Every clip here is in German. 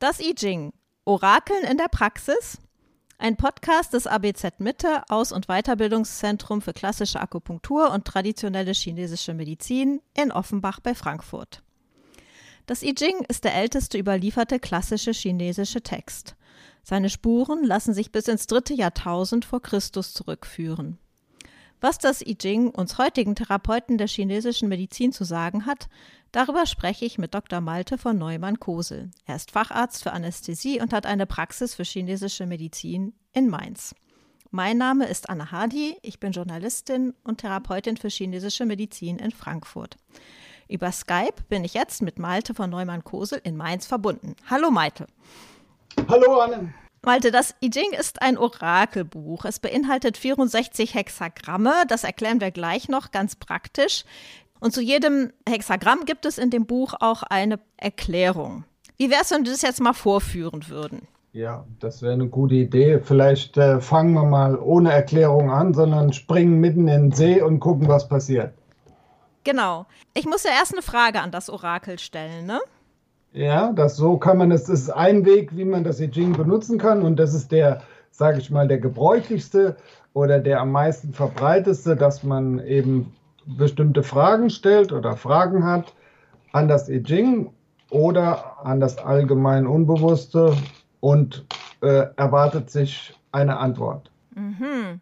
Das I Ching. Orakeln in der Praxis. Ein Podcast des ABZ Mitte, Aus- und Weiterbildungszentrum für klassische Akupunktur und traditionelle chinesische Medizin in Offenbach bei Frankfurt. Das I Ching ist der älteste überlieferte klassische chinesische Text. Seine Spuren lassen sich bis ins dritte Jahrtausend vor Christus zurückführen. Was das I Ching uns heutigen Therapeuten der chinesischen Medizin zu sagen hat, darüber spreche ich mit Dr. Malte von Neumann-Kosel. Er ist Facharzt für Anästhesie und hat eine Praxis für chinesische Medizin in Mainz. Mein Name ist Anna Hardy, ich bin Journalistin und Therapeutin für chinesische Medizin in Frankfurt. Über Skype bin ich jetzt mit Malte von Neumann-Kosel in Mainz verbunden. Hallo Malte. Hallo Anne. Malte, das I Ching ist ein Orakelbuch. Es beinhaltet 64 Hexagramme. Das erklären wir gleich noch ganz praktisch. Und zu jedem Hexagramm gibt es in dem Buch auch eine Erklärung. Wie wäre es, wenn wir das jetzt mal vorführen würden? Ja, das wäre eine gute Idee. Vielleicht äh, fangen wir mal ohne Erklärung an, sondern springen mitten in den See und gucken, was passiert. Genau. Ich muss ja erst eine Frage an das Orakel stellen, ne? Ja, das so kann man. Das ist ein Weg, wie man das I Ching benutzen kann und das ist der, sage ich mal, der gebräuchlichste oder der am meisten verbreiteste, dass man eben bestimmte Fragen stellt oder Fragen hat an das I Ching oder an das allgemein Unbewusste und äh, erwartet sich eine Antwort. Mhm.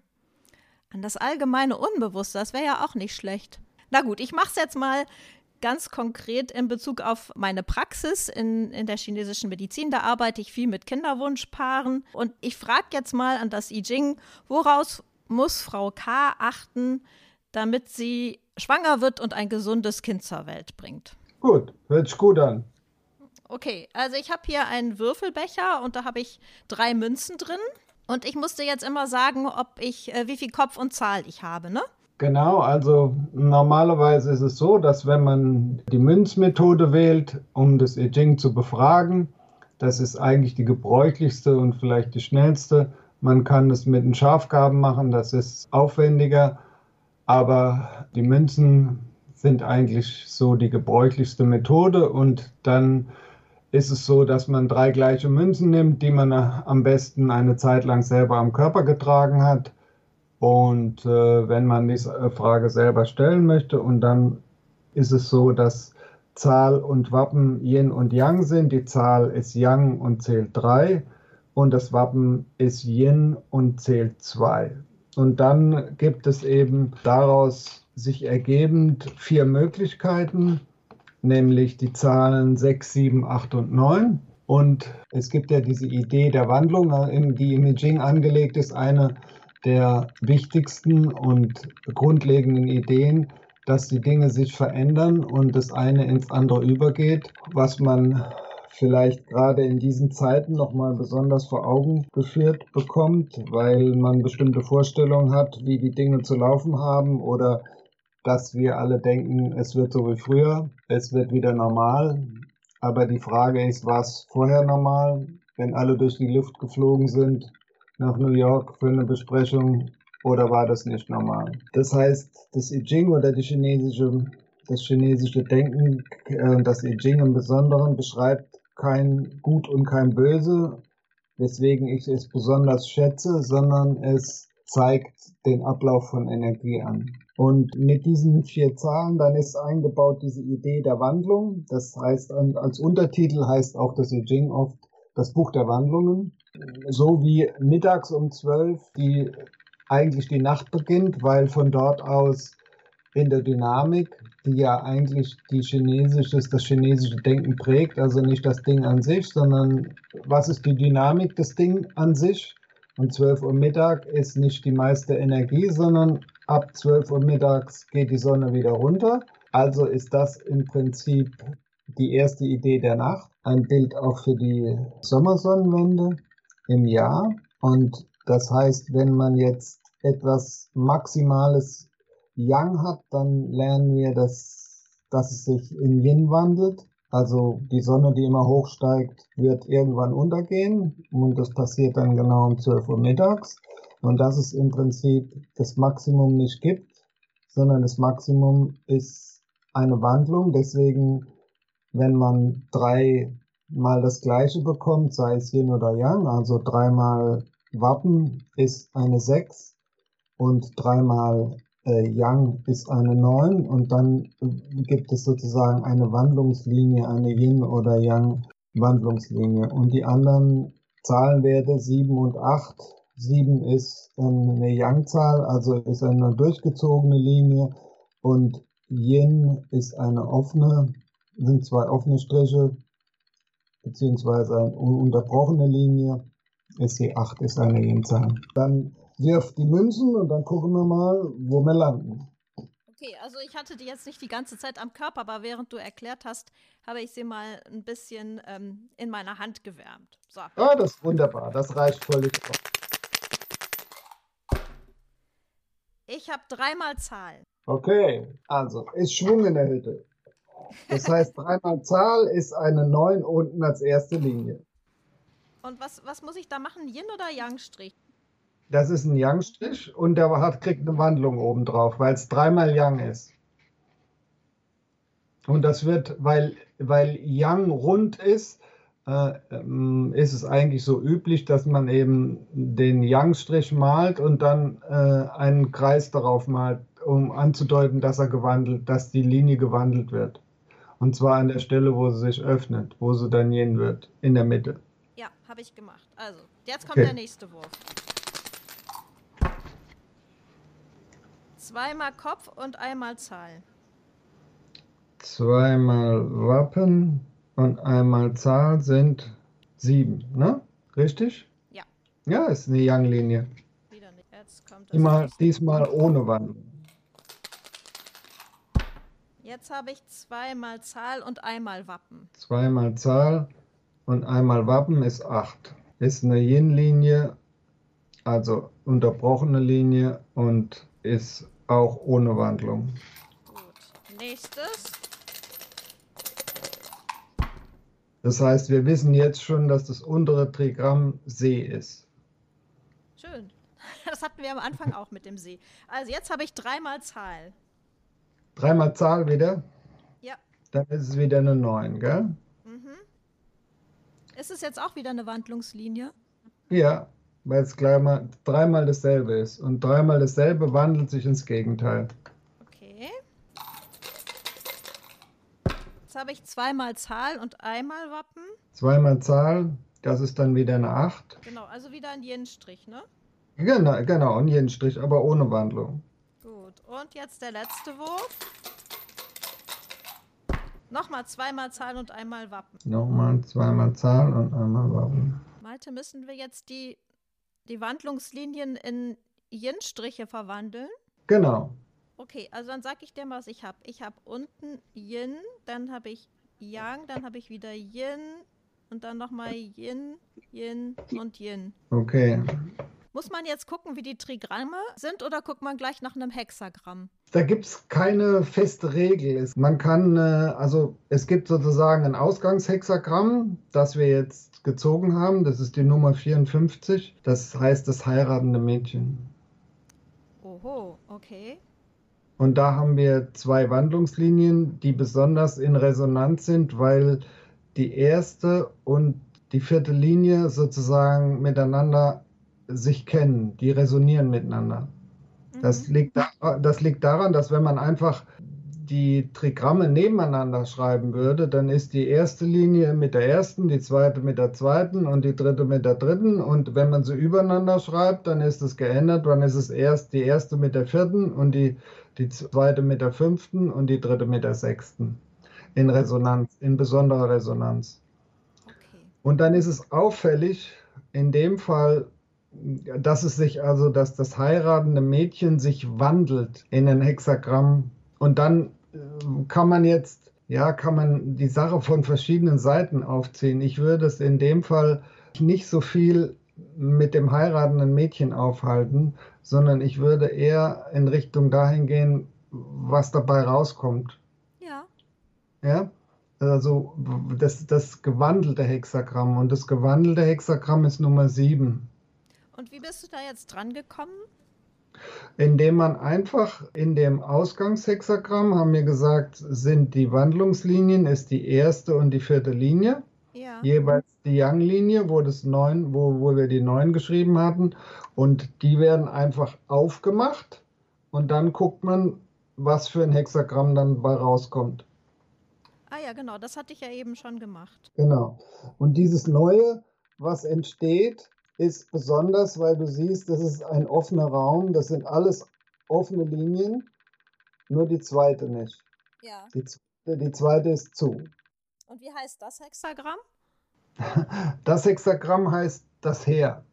An das allgemeine Unbewusste, das wäre ja auch nicht schlecht. Na gut, ich mache es jetzt mal ganz konkret in Bezug auf meine Praxis in, in der chinesischen Medizin. Da arbeite ich viel mit Kinderwunschpaaren. Und ich frage jetzt mal an das I Ching, woraus muss Frau K achten, damit sie schwanger wird und ein gesundes Kind zur Welt bringt? Gut, hört sich gut an. Okay, also ich habe hier einen Würfelbecher und da habe ich drei Münzen drin. Und ich musste jetzt immer sagen, ob ich, äh, wie viel Kopf und Zahl ich habe, ne? Genau, also normalerweise ist es so, dass wenn man die Münzmethode wählt, um das I Ching zu befragen, das ist eigentlich die gebräuchlichste und vielleicht die schnellste. Man kann es mit den Schafgaben machen, das ist aufwendiger, aber die Münzen sind eigentlich so die gebräuchlichste Methode und dann ist es so, dass man drei gleiche Münzen nimmt, die man am besten eine Zeit lang selber am Körper getragen hat und äh, wenn man diese Frage selber stellen möchte, und dann ist es so, dass Zahl und Wappen Yin und Yang sind. Die Zahl ist Yang und zählt 3 und das Wappen ist Yin und zählt 2. Und dann gibt es eben daraus sich ergebend vier Möglichkeiten, nämlich die Zahlen 6, 7, 8 und 9. Und es gibt ja diese Idee der Wandlung, die im I Ching angelegt ist, eine der wichtigsten und grundlegenden Ideen, dass die Dinge sich verändern und das eine ins andere übergeht, was man vielleicht gerade in diesen Zeiten nochmal besonders vor Augen geführt bekommt, weil man bestimmte Vorstellungen hat, wie die Dinge zu laufen haben oder dass wir alle denken, es wird so wie früher, es wird wieder normal. Aber die Frage ist, war es vorher normal, wenn alle durch die Luft geflogen sind nach New York für eine Besprechung oder war das nicht normal? Das heißt, das I Ching oder die chinesische, das chinesische Denken, äh, das I Ching im Besonderen beschreibt kein Gut und kein Böse, weswegen ich es besonders schätze, sondern es zeigt den Ablauf von Energie an. Und mit diesen vier Zahlen, dann ist eingebaut diese Idee der Wandlung. Das heißt, als Untertitel heißt auch das I Ching oft das Buch der Wandlungen so wie mittags um zwölf die eigentlich die Nacht beginnt, weil von dort aus in der Dynamik, die ja eigentlich die chinesische, das chinesische Denken prägt, also nicht das Ding an sich, sondern was ist die Dynamik des Ding an sich? Und 12 Uhr Mittag ist nicht die meiste Energie, sondern ab 12 Uhr mittags geht die Sonne wieder runter. Also ist das im Prinzip die erste Idee der Nacht. Ein Bild auch für die Sommersonnenwende im Jahr. Und das heißt, wenn man jetzt etwas Maximales Yang hat, dann lernen wir, dass, dass es sich in Yin wandelt. Also die Sonne, die immer hochsteigt, wird irgendwann untergehen und das passiert dann genau um 12 Uhr mittags. Und dass es im Prinzip das Maximum nicht gibt, sondern das Maximum ist eine Wandlung. Deswegen, wenn man drei mal das gleiche bekommt, sei es Yin oder Yang, also dreimal Wappen ist eine 6 und dreimal äh, Yang ist eine 9 und dann gibt es sozusagen eine Wandlungslinie, eine Yin oder Yang Wandlungslinie und die anderen Zahlenwerte 7 und 8. 7 ist eine Yang-Zahl, also ist eine durchgezogene Linie. Und Yin ist eine offene, sind zwei offene Striche, beziehungsweise eine unterbrochene Linie. SC8 ist eine Yin-Zahl. Dann wirf die Münzen und dann gucken wir mal, wo wir landen. Okay, also ich hatte die jetzt nicht die ganze Zeit am Körper, aber während du erklärt hast, habe ich sie mal ein bisschen ähm, in meiner Hand gewärmt. So. Ah, das ist wunderbar. Das reicht völlig aus. Ich habe dreimal Zahlen. Okay, also ist Schwung in der Hütte. Das heißt, dreimal Zahl ist eine 9 unten als erste Linie. Und was, was muss ich da machen? Yin oder Yang-Strich? Das ist ein Yang-Strich und der hat, kriegt eine Wandlung oben drauf, weil es dreimal Yang ist. Und das wird, weil, weil Yang rund ist, äh, ähm, ist es eigentlich so üblich, dass man eben den Yang-Strich malt und dann äh, einen Kreis darauf malt, um anzudeuten, dass er gewandelt, dass die Linie gewandelt wird. Und zwar an der Stelle, wo sie sich öffnet, wo sie dann jen wird, in der Mitte. Ja, habe ich gemacht. Also, jetzt kommt okay. der nächste Wurf. Zweimal Kopf und einmal Zahl. Zweimal Wappen und einmal Zahl sind sieben, ne? Richtig? Ja. Ja, ist eine Young-Linie. Wieder nicht. Jetzt kommt Immer, diesmal ohne Wandlung. Jetzt habe ich zweimal Zahl und einmal Wappen. Zweimal Zahl und einmal Wappen ist acht. Ist eine Yin-Linie, also unterbrochene Linie und ist auch ohne Wandlung. Gut. Nächstes. Das heißt, wir wissen jetzt schon, dass das untere Trigramm See ist. Schön. Das hatten wir am Anfang auch mit dem See. Also jetzt habe ich dreimal Zahl. Dreimal Zahl wieder? Ja. Dann ist es wieder eine 9, gell? Mhm. Ist es jetzt auch wieder eine Wandlungslinie? Ja, weil es dreimal, dreimal dasselbe ist. Und dreimal dasselbe wandelt sich ins Gegenteil. Okay. Jetzt habe ich zweimal Zahl und einmal Wappen. Zweimal Zahl, das ist dann wieder eine 8. Genau, also wieder ein Yen-Strich, ne? Genau, genau, ein Yen-Strich, aber ohne Wandlung. Gut, und jetzt der letzte Wurf. Nochmal zweimal Zahl und einmal Wappen. Nochmal zweimal Zahl und einmal Wappen. Malte, müssen wir jetzt die die Wandlungslinien in Yin-Striche verwandeln? Genau. Okay, also dann sage ich dir, was ich habe. Ich habe unten Yin, dann habe ich Yang, dann habe ich wieder Yin und dann nochmal Yin, Yin und Yin. Okay. Muss man jetzt gucken, wie die Trigramme sind oder guckt man gleich nach einem Hexagramm? Da gibt es keine feste Regel. Man kann, äh, also es gibt sozusagen ein Ausgangshexagramm, das wir jetzt gezogen haben. Das ist die Nummer 54. Das heißt das heiratende Mädchen. Oho, okay. Und da haben wir zwei Wandlungslinien, die besonders in Resonanz sind, weil die erste und die vierte Linie sozusagen miteinander sich kennen, die resonieren miteinander. Mhm. Das, liegt da, das liegt daran, dass wenn man einfach die Trigramme nebeneinander schreiben würde, dann ist die erste Linie mit der ersten, die zweite mit der zweiten und die dritte mit der dritten. Und wenn man sie übereinander schreibt, dann ist es geändert. Dann ist es erst die erste mit der vierten und die, die zweite mit der fünften und die dritte mit der sechsten. In Resonanz, in besonderer Resonanz. Okay. Und dann ist es auffällig, in dem Fall, dass es sich also, dass das heiratende Mädchen sich wandelt in ein Hexagramm und dann äh, kann man jetzt, ja, kann man die Sache von verschiedenen Seiten aufziehen. Ich würde es in dem Fall nicht so viel mit dem heiratenden Mädchen aufhalten, sondern ich würde eher in Richtung dahin gehen, was dabei rauskommt. Ja. Ja? Also das, das gewandelte Hexagramm. Und das gewandelte Hexagramm ist Nummer 7. Und wie bist du da jetzt dran gekommen? Indem man einfach in dem Ausgangshexagramm, haben wir gesagt, sind die Wandlungslinien, ist die erste und die vierte Linie. ja. jeweils die Yang-Linie, wo, wo, wo wir die 9 geschrieben hatten. Und die werden einfach aufgemacht und dann guckt man, was für ein Hexagramm dann bei rauskommt. Ah ja, genau, das hatte ich ja eben schon gemacht. Genau. Und dieses Neue, was entsteht, ist besonders, weil du siehst, das ist ein offener Raum, das sind alles offene Linien, nur die zweite nicht. Ja. Die, die zweite ist zu. Und wie heißt das Hexagramm? Das Hexagramm heißt das Heer.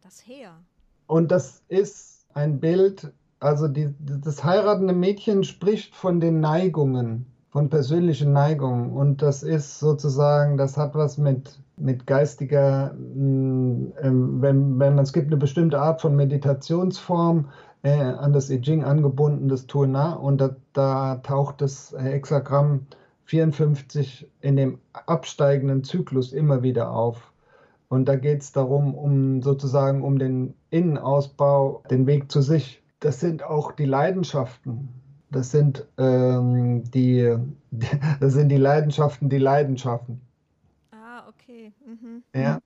Das Heer. Und das ist ein Bild, also die, das heiratende Mädchen spricht von den Neigungen, von persönlichen Neigungen. Und das ist sozusagen, das hat was mit, mit geistiger, mm, ähm, wenn, wenn es gibt eine bestimmte Art von Meditationsform, äh, an das I Ching angebunden, das Tuna, und da, da taucht das Hexagramm 54 in dem absteigenden Zyklus immer wieder auf. Und da geht es darum, um sozusagen um den Innenausbau, den Weg zu sich. Das sind auch die Leidenschaften. Das sind, ähm, die, das sind die Leidenschaften, die Leidenschaften. Mhm. Ja,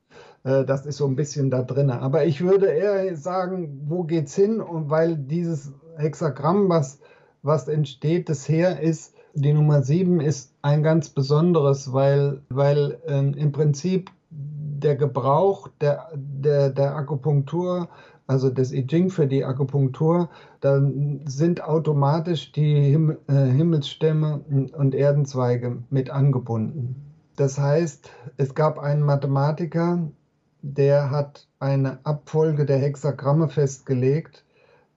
äh, das ist so ein bisschen da drin. Aber ich würde eher sagen, wo geht's hin? Und weil dieses Hexagramm, was, was entsteht, das her ist, die Nummer 7 ist ein ganz besonderes, weil, weil äh, im Prinzip der Gebrauch der, der, der Akupunktur, also des I Ching für die Akupunktur, dann sind automatisch die Him äh, Himmelsstämme und Erdenzweige mit angebunden. Das heißt, es gab einen Mathematiker, der hat eine Abfolge der Hexagramme festgelegt,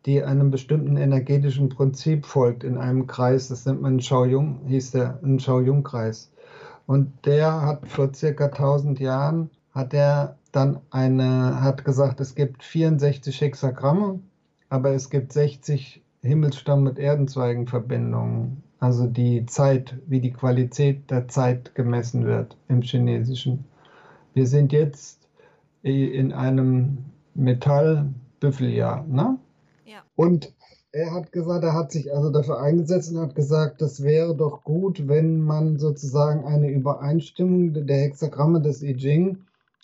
die einem bestimmten energetischen Prinzip folgt in einem Kreis. Das nennt man Shao-Yung, hieß der, ein Shao-Yung-Kreis. Und der hat vor circa 1000 Jahren, hat er dann eine, hat gesagt, es gibt 64 Hexagramme, aber es gibt 60 Himmelsstamm- mit Erdenzweigenverbindungen. Also die Zeit, wie die Qualität der Zeit gemessen wird im Chinesischen. Wir sind jetzt in einem Metallbüffeljahr, ne? Und er hat gesagt, er hat sich also dafür eingesetzt und hat gesagt, das wäre doch gut, wenn man sozusagen eine Übereinstimmung der Hexagramme des I Ching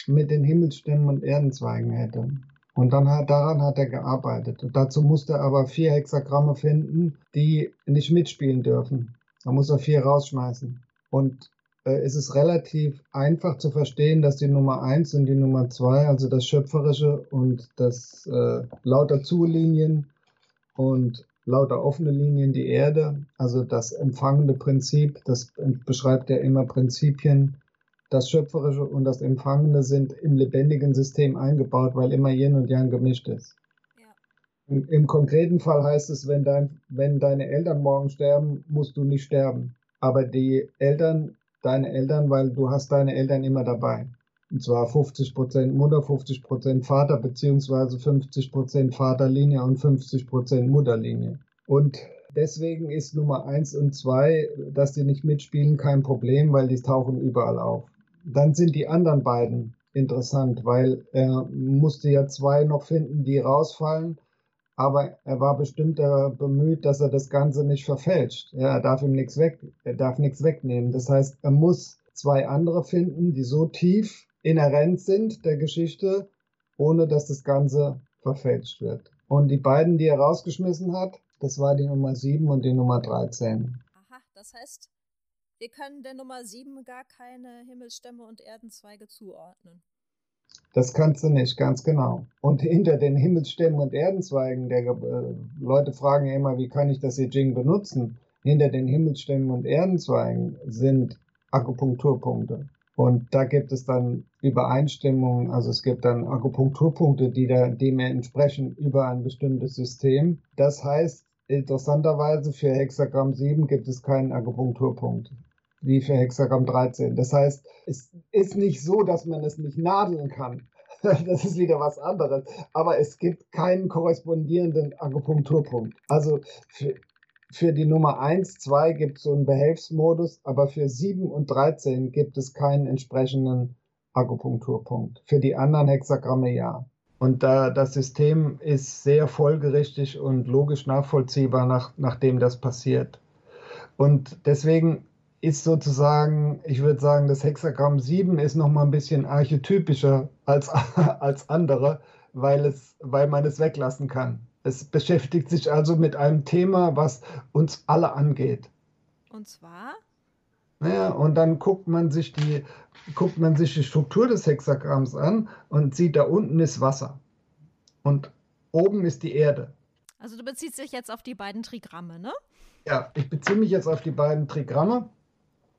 mit den Himmelsstämmen und Erdenzweigen hätte. Und dann hat, daran hat er gearbeitet. Und dazu musste er aber vier Hexagramme finden, die nicht mitspielen dürfen. Da muss er vier rausschmeißen. Und äh, es ist relativ einfach zu verstehen, dass die Nummer 1 und die Nummer 2, also das Schöpferische und das äh, lauter Zulinien und lauter offene Linien die Erde, also das empfangende Prinzip, das beschreibt ja immer Prinzipien. Das Schöpferische und das Empfangende sind im lebendigen System eingebaut, weil immer Yin und Yang gemischt ist. Ja. Im, Im, konkreten Fall heißt es, wenn, dein, wenn deine Eltern morgen sterben, musst du nicht sterben. Aber die Eltern, deine Eltern, weil du hast deine Eltern immer dabei. Und zwar 50% Mutter, 50% Vater, beziehungsweise 50% Vaterlinie und 50% Mutterlinie. Und deswegen ist Nummer 1 und 2, dass die nicht mitspielen, kein Problem, weil die tauchen überall auf. Dann sind die anderen beiden interessant, weil er musste ja zwei noch finden, die rausfallen. Aber er war bestimmt bemüht, dass er das Ganze nicht verfälscht. Er darf ihm nichts weg, er darf nichts wegnehmen. Das heißt, er muss zwei andere finden, die so tief inhärent sind der Geschichte, ohne dass das Ganze verfälscht wird. Und die beiden, die er rausgeschmissen hat, das war die Nummer 7 und die Nummer 13. Aha, das heißt, wir können der Nummer 7 gar keine Himmelsstämme und Erdenzweige zuordnen. Das kannst du nicht, ganz genau. Und hinter den Himmelsstämmen und Erdenzweigen, der, äh, Leute fragen ja immer, wie kann ich das I benutzen? Hinter den Himmelsstämmen und Erdenzweigen sind Akupunkturpunkte. Und da gibt es dann Übereinstimmungen, also es gibt dann Akupunkturpunkte, die da, dem entsprechen über ein bestimmtes System. Das heißt, interessanterweise für Hexagramm 7 gibt es keinen Akupunkturpunkt, wie für Hexagramm 13. Das heißt, es ist nicht so, dass man es nicht nadeln kann. Das ist wieder was anderes. Aber es gibt keinen korrespondierenden Akupunkturpunkt. Also für, für die Nummer 1, 2 gibt es so einen Behelfsmodus, aber für 7 und 13 gibt es keinen entsprechenden Akupunkturpunkt. Für die anderen Hexagramme ja. Und da das System ist sehr folgerichtig und logisch nachvollziehbar, nach, nachdem das passiert. Und deswegen ist sozusagen, ich würde sagen, das Hexagramm 7 ist noch mal ein bisschen archetypischer als, als andere, weil, es, weil man es weglassen kann. Es beschäftigt sich also mit einem Thema, was uns alle angeht. Und zwar? Naja, und dann guckt man sich die, guckt man sich die Struktur des Hexagramms an und sieht, da unten ist Wasser. Und oben ist die Erde. Also du beziehst dich jetzt auf die beiden Trigramme, ne? Ja, ich beziehe mich jetzt auf die beiden Trigramme.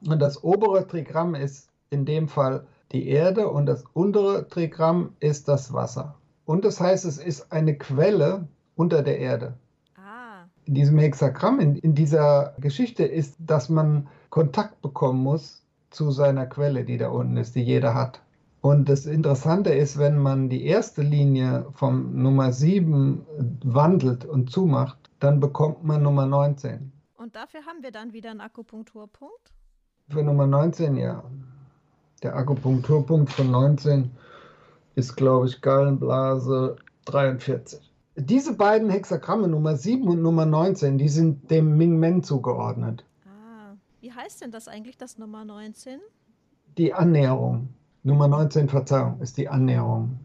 Und das obere Trigramm ist in dem Fall die Erde und das untere Trigramm ist das Wasser. Und das heißt, es ist eine Quelle unter der Erde. Ah. In diesem Hexagramm, in, in dieser Geschichte ist, dass man Kontakt bekommen muss zu seiner Quelle, die da unten ist, die jeder hat. Und das Interessante ist, wenn man die erste Linie vom Nummer 7 wandelt und zumacht, dann bekommt man Nummer 19. Und dafür haben wir dann wieder einen Akupunkturpunkt? Für Nummer 19, ja. Der Akupunkturpunkt von 19 ist, glaube ich, Gallenblase 43. Diese beiden Hexagramme, Nummer 7 und Nummer 19, die sind dem Ming Men zugeordnet. Ah, wie heißt denn das eigentlich, das Nummer 19? Die Annäherung. Nummer 19, Verzeihung, ist die Annäherung.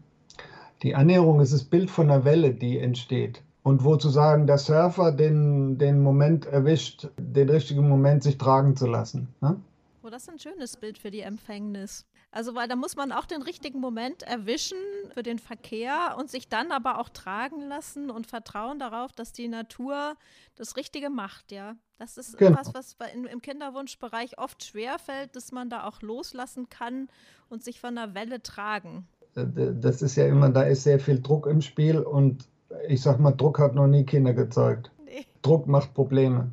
Die Annäherung ist das Bild von einer Welle, die entsteht. Und wo zu sagen, der Surfer den, den Moment erwischt, den richtigen Moment sich tragen zu lassen. Ne? Oh, das ist ein schönes Bild für die Empfängnis. Also, weil da muss man auch den richtigen Moment erwischen für den Verkehr und sich dann aber auch tragen lassen und vertrauen darauf, dass die Natur das Richtige macht, ja. Das ist genau. was, was im Kinderwunschbereich oft schwerfällt, dass man da auch loslassen kann und sich von der Welle tragen. Äh, das ist ja immer, da ist sehr viel Druck im Spiel und ich sag mal, Druck hat noch nie Kinder gezeugt. Nee. Druck macht Probleme,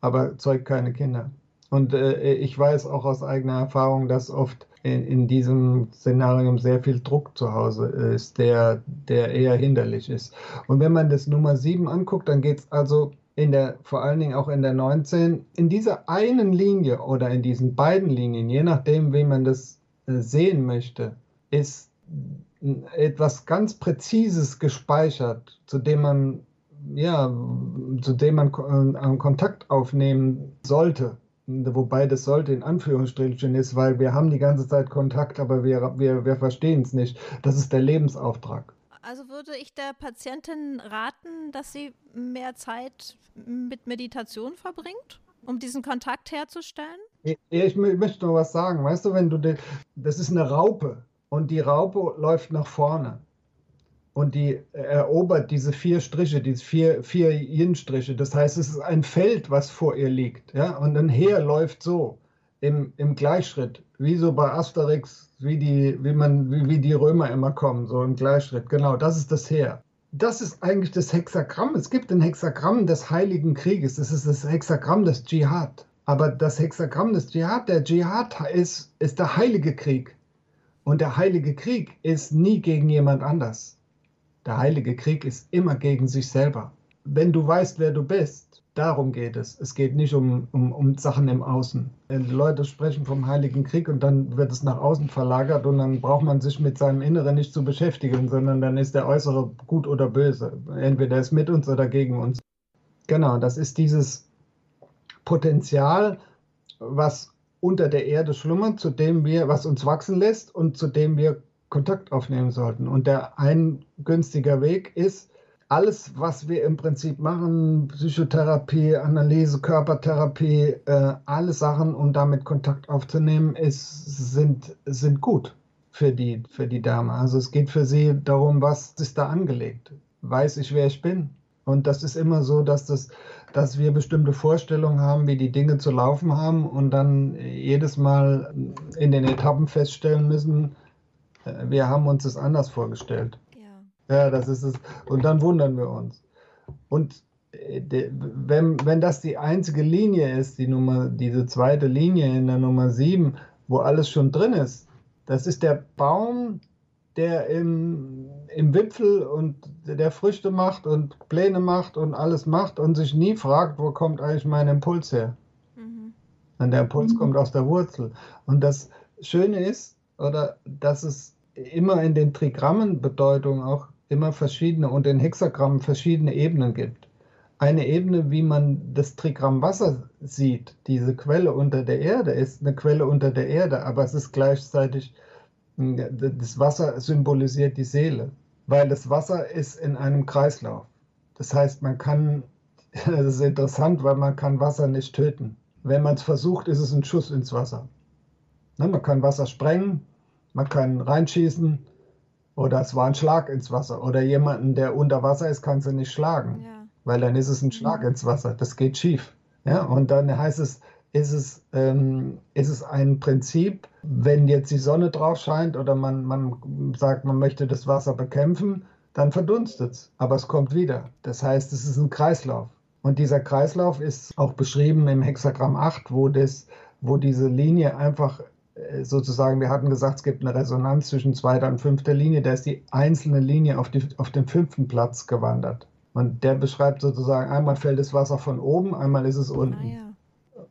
aber zeugt keine Kinder. Und äh, ich weiß auch aus eigener Erfahrung, dass oft in, in, diesem Szenario sehr viel Druck zu Hause ist, der, der eher hinderlich ist. Und wenn man das Nummer 7 anguckt, dann geht es also in der, vor allen Dingen auch in der 19, in dieser einen Linie oder in diesen beiden Linien, je nachdem, wie man das äh, sehen möchte, ist etwas ganz Präzises gespeichert, zu dem man ja, zu dem man äh, Kontakt aufnehmen sollte wobei das sollte in Anführungsstrichen ist, weil wir haben die ganze Zeit Kontakt, aber wir, wir, wir verstehen es nicht. Das ist der Lebensauftrag. Also würde ich der Patientin raten, dass sie mehr Zeit mit Meditation verbringt, um diesen Kontakt herzustellen? Ich, ich möchte noch was sagen. Weißt du, wenn du, das ist eine Raupe und die Raupe läuft nach vorne und die erobert diese vier Striche, diese vier, vier Yin-Striche. Das heißt, es ist ein Feld, was vor ihr liegt. Ja? Und ein Heer läuft so im, im Gleichschritt, wie so bei Asterix, wie die, wie, man, wie, wie die Römer immer kommen, so im Gleichschritt. Genau, das ist das Heer. Das ist eigentlich das Hexagramm. Es gibt ein Hexagramm des Heiligen Krieges. Das ist das Hexagramm des Dschihad. Aber das Hexagramm des Dschihad, der Dschihad ist, ist der Heilige Krieg. Und der Heilige Krieg ist nie gegen jemand anders der heilige Krieg ist immer gegen sich selber. Wenn du weißt, wer du bist, darum geht es. Es geht nicht um, um, um Sachen im Außen. Die Leute sprechen vom heiligen Krieg und dann wird es nach außen verlagert und dann braucht man sich mit seinem Inneren nicht zu beschäftigen, sondern dann ist der Äußere gut oder böse. Entweder ist mit uns oder gegen uns. Genau, das ist dieses Potenzial, was unter der Erde schlummert, zu dem wir, was uns wachsen lässt und zu dem wir Kontakt aufnehmen sollten. Und der ein günstiger Weg ist, alles, was wir im Prinzip machen, Psychotherapie, Analyse, Körpertherapie, äh, alle Sachen, um damit Kontakt aufzunehmen, ist, sind, sind gut für die, für die Dame. Also es geht für sie darum, was ist da angelegt? Weiß ich, wer ich bin? Und das ist immer so, dass, das, dass wir bestimmte Vorstellungen haben, wie die Dinge zu laufen haben und dann jedes Mal in den Etappen feststellen müssen, wir haben uns das anders vorgestellt. Ja. Ja, das ist es. Und dann wundern wir uns. Und äh, wenn, wenn das die einzige Linie ist, die Nummer, diese zweite Linie in der Nummer 7, wo alles schon drin ist, das ist der Baum, der im, im Wipfel und der Früchte macht und Pläne macht und alles macht und sich nie fragt, wo kommt eigentlich mein Impuls her. Mhm. Und der Impuls mhm. kommt aus der Wurzel. Und das Schöne ist, oder dass es immer in den Trigrammen Bedeutungen auch immer verschiedene und in Hexagrammen verschiedene Ebenen gibt. eine Ebene, wie man das Trigramm Wasser sieht. Diese Quelle unter der Erde ist eine Quelle unter der Erde, aber es ist gleichzeitig, das Wasser symbolisiert die Seele, weil das Wasser ist in einem Kreislauf. Das heißt, man kann, das ist interessant, weil man kann Wasser nicht töten. Wenn man es versucht, ist es ein Schuss ins Wasser. Ne, man kann Wasser sprengen, man kann reinschießen oder es war ein Schlag ins Wasser. Oder jemanden, der unter Wasser ist, kannst du nicht schlagen. Ja weil dann ist es ein Schlag mhm. ins Wasser. Das geht schief. Ja, und dann heißt es, ist es, ähm, ist es ein Prinzip, wenn jetzt die Sonne drauf scheint oder man, man sagt, man möchte das Wasser bekämpfen, dann verdunstet es, aber es kommt wieder. Das heißt, es ist ein Kreislauf. Und dieser Kreislauf ist auch beschrieben im Hexagramm 8, wo, das, wo diese Linie einfach sozusagen, wir hatten gesagt, es gibt eine Resonanz zwischen zweiter und fünfter Linie, da ist die einzelne Linie auf, die, auf den fünften Platz gewandert. Und der beschreibt sozusagen, einmal fällt das Wasser von oben, einmal ist es unten. Ah, ja.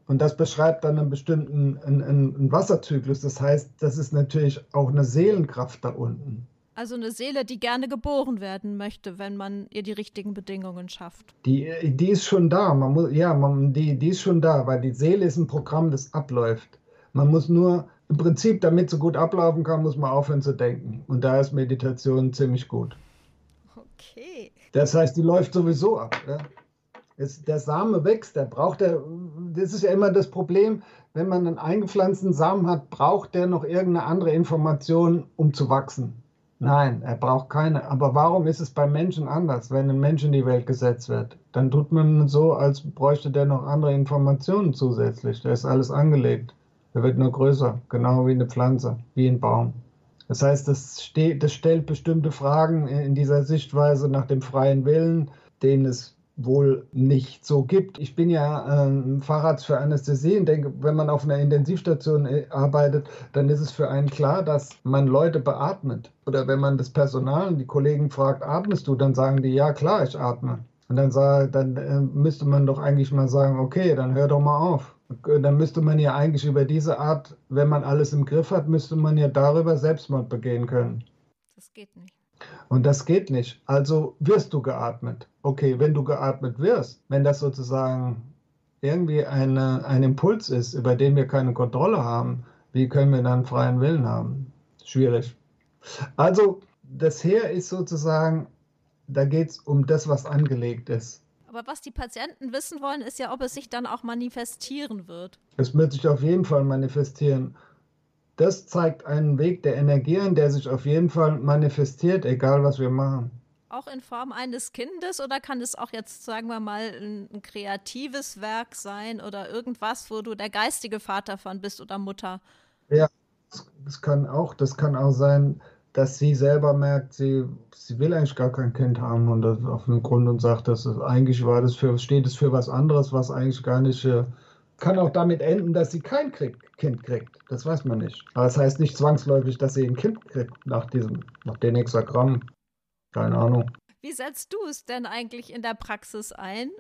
Und das beschreibt dann einen bestimmten einen, einen Wasserzyklus. Das heißt, das ist natürlich auch eine Seelenkraft da unten. Also eine Seele, die gerne geboren werden möchte, wenn man ihr die richtigen Bedingungen schafft. Die, die ist schon da. Man muss, ja, man, die, die ist schon da, weil die Seele ist ein Programm, das abläuft. Man muss nur, im Prinzip, damit so gut ablaufen kann, muss man aufhören zu denken. Und da ist Meditation ziemlich gut. Okay. Das heißt, die läuft sowieso ab. Ja? Es, der Same wächst, der braucht der, das ist ja immer das Problem, wenn man einen eingepflanzten Samen hat, braucht der noch irgendeine andere Information, um zu wachsen. Nein, er braucht keine. Aber warum ist es beim Menschen anders, wenn ein Mensch in die Welt gesetzt wird? Dann tut man so, als bräuchte der noch andere Informationen zusätzlich. Da ist alles angelegt. Der wird nur größer, genau wie eine Pflanze, wie ein Baum. Das heißt, das, steht, das stellt bestimmte Fragen in dieser Sichtweise nach dem freien Willen, den es wohl nicht so gibt. Ich bin ja ähm, Facharzt für Anästhesie und denke, wenn man auf einer Intensivstation äh, arbeitet, dann ist es für einen klar, dass man Leute beatmet. Oder wenn man das Personal und die Kollegen fragt, atmest du, dann sagen die, ja klar, ich atme. Und dann, sag, dann äh, müsste man doch eigentlich mal sagen, okay, dann hör doch mal auf. Dann müsste man ja eigentlich über diese Art, wenn man alles im Griff hat, müsste man ja darüber Selbstmord begehen können. Das geht nicht. Und das geht nicht. Also wirst du geatmet. Okay, wenn du geatmet wirst, wenn das sozusagen irgendwie eine, ein Impuls ist, über den wir keine Kontrolle haben, wie können wir dann freien Willen haben? Schwierig. Also das Heer ist sozusagen, da geht es um das, was angelegt ist. Aber was die Patienten wissen wollen, ist ja, ob es sich dann auch manifestieren wird. Es wird sich auf jeden Fall manifestieren. Das zeigt einen Weg der Energien, der sich auf jeden Fall manifestiert, egal was wir machen. Auch in Form eines Kindes oder kann es auch jetzt, sagen wir mal, ein, ein kreatives Werk sein oder irgendwas, wo du der geistige Vater von bist oder Mutter? Ja, das kann auch, das kann auch sein, dass sie selber merkt, sie, sie will eigentlich gar kein Kind haben und das auf den Grund und sagt, dass es eigentlich war das für, steht es für was anderes, was eigentlich gar nicht äh, kann auch damit enden, dass sie kein kriegt, Kind kriegt. Das weiß man nicht. Aber das heißt nicht zwangsläufig, dass sie ein Kind kriegt nach diesem, nach dem Hexagramm. Keine Ahnung. Wie setzt du es denn eigentlich in der Praxis ein?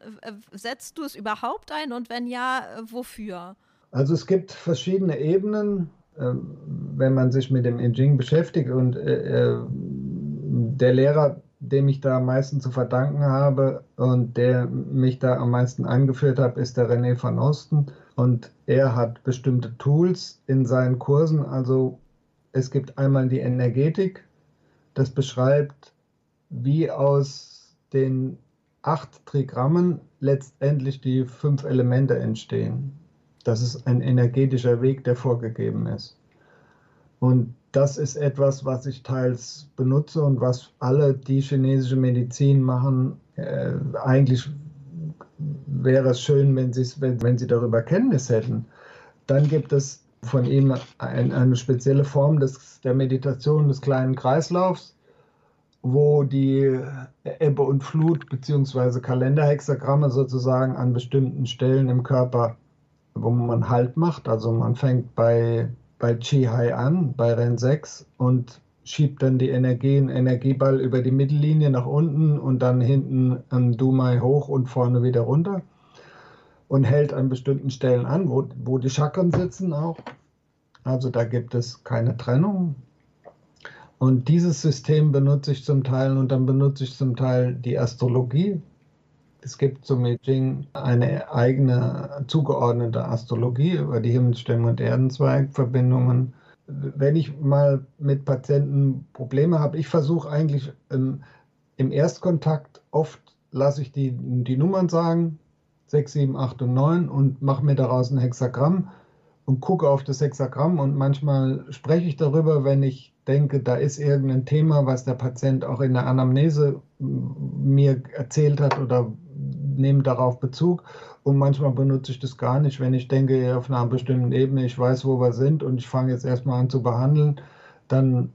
Setzt du es überhaupt ein und wenn ja, wofür? Also es gibt verschiedene Ebenen. Ähm, wenn man sich mit dem Engine beschäftigt und äh, äh, der Lehrer, dem ich da am meisten zu verdanken habe und der mich da am meisten eingeführt hat, ist der René van Osten und er hat bestimmte Tools in seinen Kursen. Also es gibt einmal die Energetik, das beschreibt, wie aus den acht Trigrammen letztendlich die fünf Elemente entstehen. Das ist ein energetischer Weg, der vorgegeben ist. Und das ist etwas, was ich teils benutze und was alle, die chinesische Medizin machen, äh, eigentlich wäre es schön, wenn, wenn, wenn sie darüber Kenntnis hätten. Dann gibt es von ihm ein, eine spezielle Form des, der Meditation des kleinen Kreislaufs, wo die Ebbe und Flut bzw. Kalenderhexagramme sozusagen an bestimmten Stellen im Körper wo man Halt macht. Also man fängt bei, bei Chi-Hai an, bei Renn 6 und schiebt dann die Energie, einen Energieball über die Mittellinie nach unten und dann hinten am Dumai hoch und vorne wieder runter und hält an bestimmten Stellen an, wo, wo die Chakren sitzen auch. Also da gibt es keine Trennung. Und dieses System benutze ich zum Teil und dann benutze ich zum Teil die Astrologie, Es gibt zum I Ching eine eigene zugeordnete Astrologie über die Himmelsstimme und Erdenzweigverbindungen. Wenn ich mal mit Patienten Probleme habe, ich versuche eigentlich im, im Erstkontakt oft lasse ich die, die Nummern sagen, 6, 7, 8 und 9 und mache mir daraus ein Hexagramm und gucke auf das Hexagramm und manchmal spreche ich darüber, wenn ich denke, da ist irgendein Thema, was der Patient auch in der Anamnese mir erzählt hat oder nehme darauf Bezug. Und manchmal benutze ich das gar nicht, wenn ich denke, auf einer bestimmten Ebene, ich weiß, wo wir sind und ich fange jetzt erstmal an zu behandeln, dann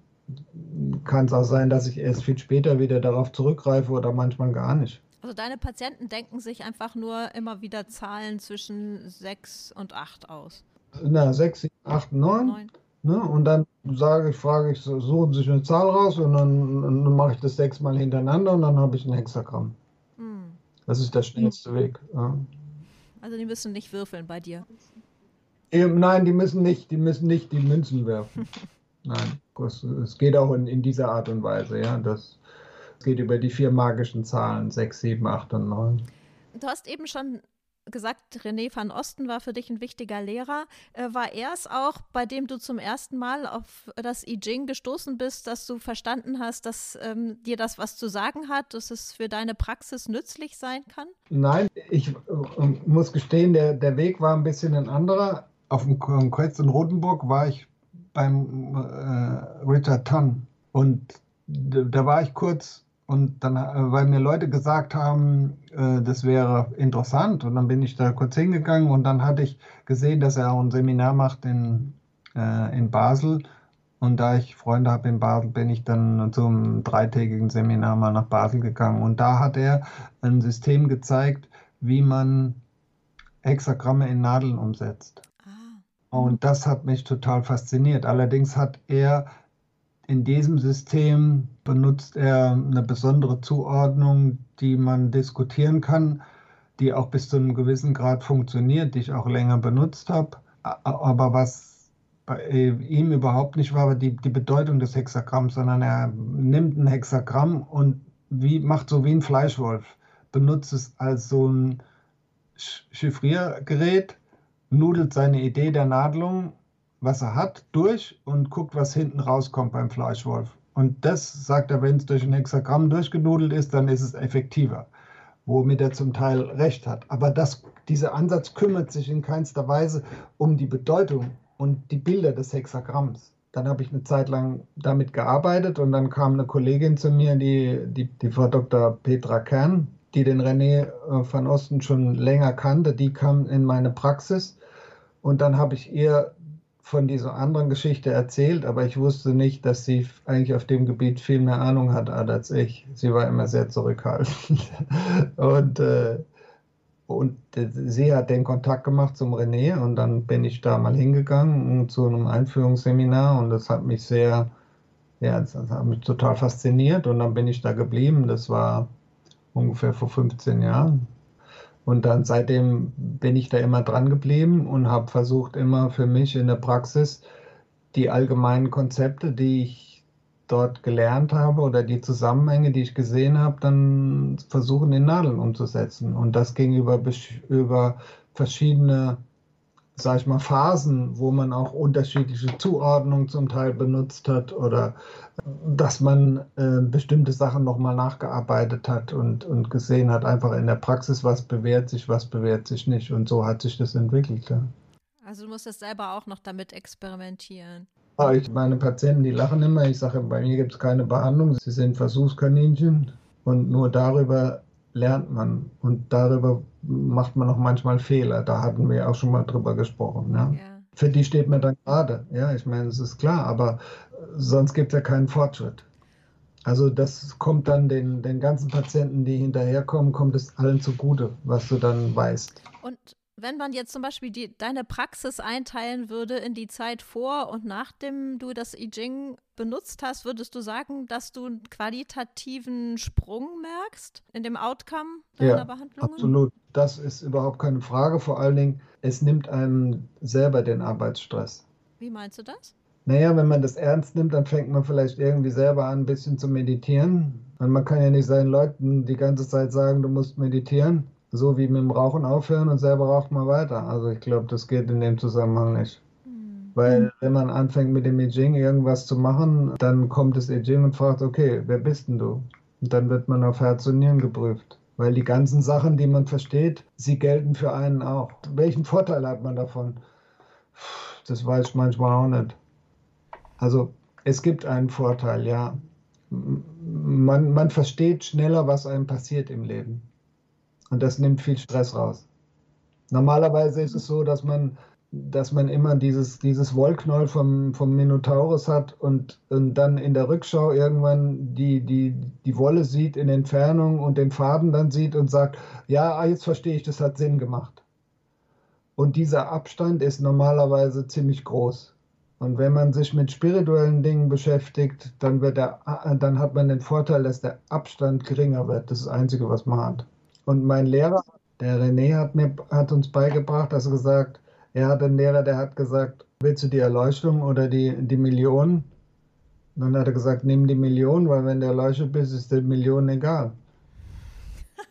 kann es auch sein, dass ich erst viel später wieder darauf zurückgreife oder manchmal gar nicht. Also deine Patienten denken sich einfach nur immer wieder Zahlen zwischen 6 und 8 aus. Na, 6, 7, 8, 9. 9. Ne? Und dann sage ich, frage ich, suchen sich eine Zahl raus und dann, dann mache ich das sechsmal hintereinander und dann habe ich ein Hexagramm. Hm. Das ist der schnellste Weg. Ja. Also die müssen nicht würfeln bei dir. Nein, die müssen nicht, die müssen nicht die Münzen werfen. Nein, es geht auch in, in dieser Art und Weise, ja. Das geht über die vier magischen Zahlen, 6, 7, 8 und 9. Du hast eben schon gesagt, René van Osten war für dich ein wichtiger Lehrer. Äh, war er es auch, bei dem du zum ersten Mal auf das I Ching gestoßen bist, dass du verstanden hast, dass ähm, dir das was zu sagen hat, dass es für deine Praxis nützlich sein kann? Nein, ich muss gestehen, der, der Weg war ein bisschen ein anderer. Auf dem Kreuz in Rotenburg war ich beim äh, Richard Tonn und da war ich kurz und dann, äh, weil mir Leute gesagt haben, äh, das wäre interessant, und dann bin ich da kurz hingegangen und dann hatte ich gesehen, dass er auch ein Seminar macht in, äh, in Basel. Und da ich Freunde habe in Basel, bin ich dann zum dreitägigen Seminar mal nach Basel gegangen. Und da hat er ein System gezeigt, wie man Hexagramme in Nadeln umsetzt. Ah. Und das hat mich total fasziniert. Allerdings hat er in diesem System benutzt er eine besondere Zuordnung, die man diskutieren kann, die auch bis zu einem gewissen Grad funktioniert, die ich auch länger benutzt habe. Aber was bei ihm überhaupt nicht war, war die, die Bedeutung des Hexagramms, sondern er nimmt ein Hexagramm und wie, macht so wie ein Fleischwolf, benutzt es als so ein Chiffriergerät, nudelt seine Idee der Nadelung was er hat, durch und guckt, was hinten rauskommt beim Fleischwolf. Und das, sagt er, wenn es durch ein Hexagramm durchgenudelt ist, dann ist es effektiver. Womit er zum Teil recht hat. Aber das, dieser Ansatz kümmert sich in keinster Weise um die Bedeutung und die Bilder des Hexagramms. Dann habe ich eine Zeit lang damit gearbeitet und dann kam eine Kollegin zu mir, die, die, die Frau Dr. Petra Kern, die den René äh, van Osten schon länger kannte, die kam in meine Praxis und dann habe ich ihr von dieser anderen Geschichte erzählt, aber ich wusste nicht, dass sie eigentlich auf dem Gebiet viel mehr Ahnung hat als ich. Sie war immer sehr zurückhaltend. und, äh, und sie hat den Kontakt gemacht zum René und dann bin ich da mal hingegangen zu einem Einführungsseminar und das hat mich sehr, ja, das hat mich total fasziniert und dann bin ich da geblieben. Das war ungefähr vor 15 Jahren. Und dann seitdem bin ich da immer dran geblieben und habe versucht, immer für mich in der Praxis die allgemeinen Konzepte, die ich dort gelernt habe oder die Zusammenhänge, die ich gesehen habe, dann versuchen in Nadeln umzusetzen. Und das ging über, über verschiedene sag ich mal, Phasen, wo man auch unterschiedliche Zuordnungen zum Teil benutzt hat oder dass man äh, bestimmte Sachen nochmal nachgearbeitet hat und, und gesehen hat, einfach in der Praxis, was bewährt sich, was bewährt sich nicht. Und so hat sich das entwickelt. Ja. Also du musst das selber auch noch damit experimentieren. Ah, ich, meine Patienten, die lachen immer. Ich sage, bei mir gibt es keine Behandlung. Sie sind Versuchskaninchen und nur darüber lernt man und darüber macht man auch manchmal Fehler. Da hatten wir auch schon mal drüber gesprochen. Ja? ja. Für die steht man dann gerade. Ja, ich meine, es ist klar, aber sonst gibt es ja keinen Fortschritt. Also das kommt dann den, den ganzen Patienten, die hinterherkommen, kommt es allen zugute, was du dann weißt. Und wenn man jetzt zum Beispiel die, deine Praxis einteilen würde in die Zeit vor und nachdem du das I Ching benutzt hast, würdest du sagen, dass du einen qualitativen Sprung merkst in dem Outcome deiner ja, Behandlungen? Absolut. Das ist überhaupt keine Frage. Vor allen Dingen, es nimmt einem selber den Arbeitsstress. Wie meinst du das? Naja, wenn man das ernst nimmt, dann fängt man vielleicht irgendwie selber an, ein bisschen zu meditieren Und man kann ja nicht seinen Leuten die ganze Zeit sagen, du musst meditieren, so wie mit dem Rauchen aufhören und selber raucht man weiter. Also ich glaube, das geht in dem Zusammenhang nicht. Mhm. Weil wenn man anfängt mit dem I Ching irgendwas zu machen, dann kommt das I Ching und fragt, okay, wer bist denn du? Und dann wird man auf Herz und Nieren geprüft. Weil die ganzen Sachen, die man versteht, sie gelten für einen auch. Welchen Vorteil hat man davon? Das weiß ich manchmal auch nicht. Also es gibt einen Vorteil, ja. Man, man versteht schneller, was einem passiert im Leben. Und das nimmt viel Stress raus. Normalerweise ist es so, dass man dass man immer dieses, dieses Wollknäuel vom, vom Minotaurus hat und, und dann in der Rückschau irgendwann die, die, die Wolle sieht in Entfernung und den Faden dann sieht und sagt, ja, ah, jetzt verstehe ich, das hat Sinn gemacht. Und dieser Abstand ist normalerweise ziemlich groß. Und wenn man sich mit spirituellen Dingen beschäftigt, dann, wird der, dann hat man den Vorteil, dass der Abstand geringer wird. Das ist das Einzige, was man hat. Und mein Lehrer, der René, hat, mir, hat uns beigebracht, dass er gesagt er hat einen Lehrer, der hat gesagt, willst du die Erleuchtung oder die, die Million? dann hat er gesagt, nimm die Million, weil wenn du erleuchtet bist, ist die Million egal.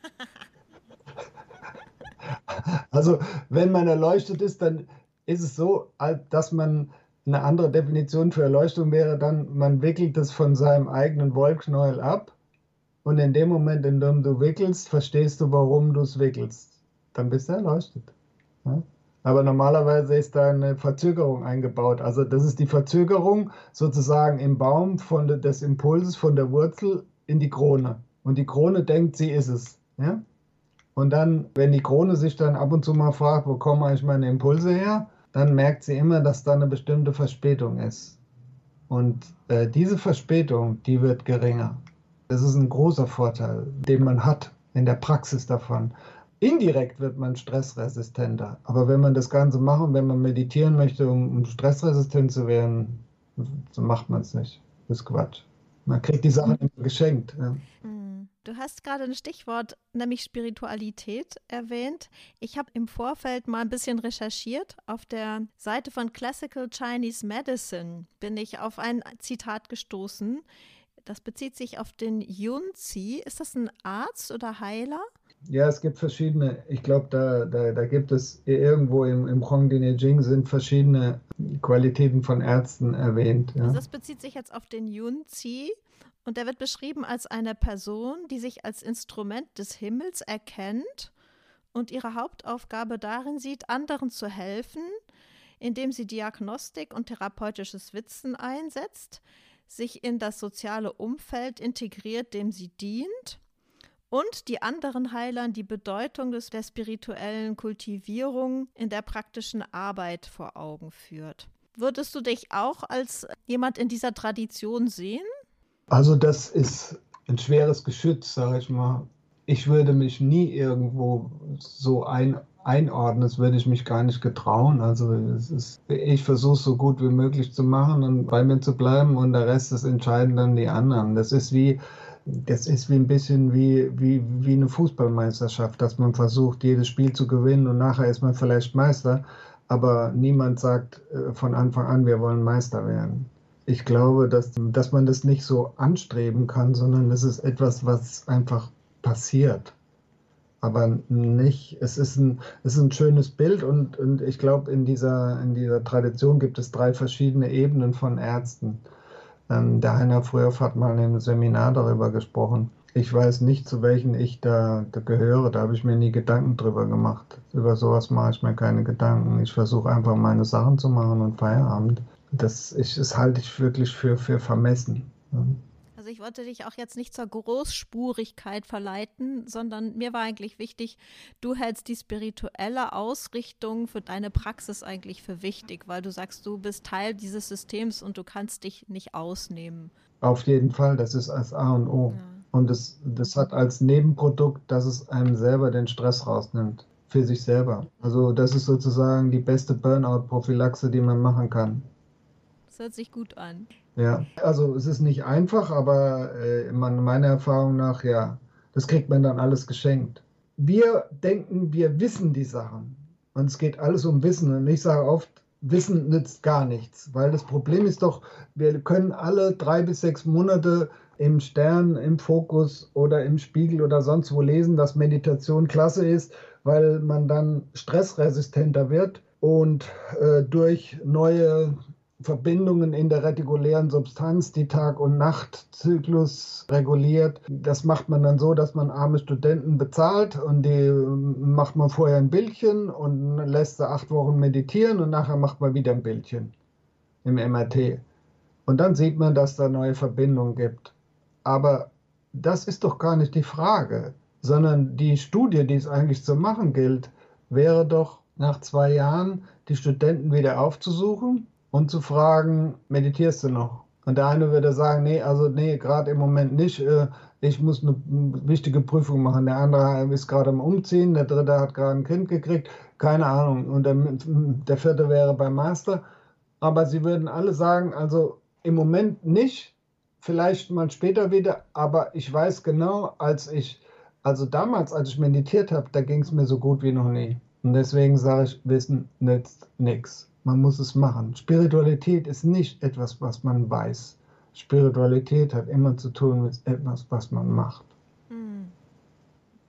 also wenn man erleuchtet ist, dann ist es so, dass man eine andere Definition für Erleuchtung wäre dann, man wickelt es von seinem eigenen Wollknäuel ab und in dem Moment, in dem du wickelst, verstehst du, warum du es wickelst. Dann bist du erleuchtet. Ja? Aber normalerweise ist da eine Verzögerung eingebaut. Also das ist die Verzögerung sozusagen im Baum von de, des Impulses von der Wurzel in die Krone. Und die Krone denkt, sie ist es. Ja? Und dann, wenn die Krone sich dann ab und zu mal fragt, wo kommen eigentlich meine Impulse her, dann merkt sie immer, dass da eine bestimmte Verspätung ist. Und äh, diese Verspätung, die wird geringer. Das ist ein großer Vorteil, den man hat in der Praxis davon. Indirekt wird man stressresistenter. Aber wenn man das Ganze machen, wenn man meditieren möchte, um, um stressresistent zu werden, so macht man es nicht. Das ist Quatsch. Man kriegt die Sachen immer geschenkt. Ja. Hm. Du hast gerade ein Stichwort, nämlich Spiritualität erwähnt. Ich habe im Vorfeld mal ein bisschen recherchiert. Auf der Seite von Classical Chinese Medicine bin ich auf ein Zitat gestoßen. Das bezieht sich auf den Yunzi. Ist das ein Arzt oder Heiler? Ja, es gibt verschiedene, ich glaube, da, da, da gibt es irgendwo im, im Hongdin Jing sind verschiedene Qualitäten von Ärzten erwähnt. Ja. Also das bezieht sich jetzt auf den Yun Zi und der wird beschrieben als eine Person, die sich als Instrument des Himmels erkennt und ihre Hauptaufgabe darin sieht, anderen zu helfen, indem sie Diagnostik und therapeutisches Wissen einsetzt, sich in das soziale Umfeld integriert, dem sie dient und die anderen Heilern die Bedeutung des, der spirituellen Kultivierung in der praktischen Arbeit vor Augen führt. Würdest du dich auch als jemand in dieser Tradition sehen? Also das ist ein schweres Geschütz, sage ich mal. Ich würde mich nie irgendwo so ein, einordnen, das würde ich mich gar nicht getrauen. Also ist, ich versuche so gut wie möglich zu machen und bei mir zu bleiben und der Rest, das entscheiden dann die anderen. Das ist wie, das ist wie ein bisschen wie, wie, wie eine Fußballmeisterschaft, dass man versucht, jedes Spiel zu gewinnen und nachher ist man vielleicht Meister, aber niemand sagt äh, von Anfang an, wir wollen Meister werden. Ich glaube, dass, dass man das nicht so anstreben kann, sondern es ist etwas, was einfach passiert. Aber nicht, es ist ein, es ist ein schönes Bild und, und ich glaube, in dieser, in dieser Tradition gibt es drei verschiedene Ebenen von Ärzten. Ähm, der Heiner Frühoff hat mal in einem Seminar darüber gesprochen. Ich weiß nicht, zu welchen ich da, da gehöre. Da habe ich mir nie Gedanken drüber gemacht. Über sowas mache ich mir keine Gedanken. Ich versuche einfach meine Sachen zu machen und Feierabend. Das, ich, das halte ich wirklich für, für vermessen. Also ich wollte dich auch jetzt nicht zur Großspurigkeit verleiten, sondern mir war eigentlich wichtig, du hältst die spirituelle Ausrichtung für deine Praxis eigentlich für wichtig, weil du sagst, du bist Teil dieses Systems und du kannst dich nicht ausnehmen. Auf jeden Fall, das ist als A und O. Ja. Und das, das hat als Nebenprodukt, dass es einem selber den Stress rausnimmt. Für sich selber. Also das ist sozusagen die beste Burnout-Prophylaxe, die man machen kann. Das hört sich gut an. Ja, also es ist nicht einfach, aber äh, meiner Erfahrung nach, ja, das kriegt man dann alles geschenkt. Wir denken, wir wissen die Sachen. Und es geht alles um Wissen. Und ich sage oft, Wissen nützt gar nichts, weil das Problem ist doch, wir können alle drei bis sechs Monate im Stern, im Fokus oder im Spiegel oder sonst wo lesen, dass Meditation klasse ist, weil man dann stressresistenter wird und äh, durch neue Verbindungen in der retikulären Substanz, die Tag- und Nachtzyklus reguliert. Das macht man dann so, dass man arme Studenten bezahlt und die macht man vorher ein Bildchen und lässt sie acht Wochen meditieren und nachher macht man wieder ein Bildchen im MRT. Und dann sieht man, dass da neue Verbindungen gibt. Aber das ist doch gar nicht die Frage, sondern die Studie, die es eigentlich zu machen gilt, wäre doch nach zwei Jahren die Studenten wieder aufzusuchen und zu fragen, meditierst du noch? Und der eine würde sagen, nee, also nee, gerade im Moment nicht. Äh, ich muss eine wichtige Prüfung machen. Der andere ist gerade am Umziehen, der dritte hat gerade ein Kind gekriegt, keine Ahnung. Und der, der vierte wäre beim Master. Aber sie würden alle sagen, also im Moment nicht, vielleicht mal später wieder, aber ich weiß genau, als ich, also damals, als ich meditiert habe, da ging es mir so gut wie noch nie. Und deswegen sage ich, Wissen nützt nichts. Man muss es machen. Spiritualität ist nicht etwas, was man weiß. Spiritualität hat immer zu tun mit etwas, was man macht. Mhm.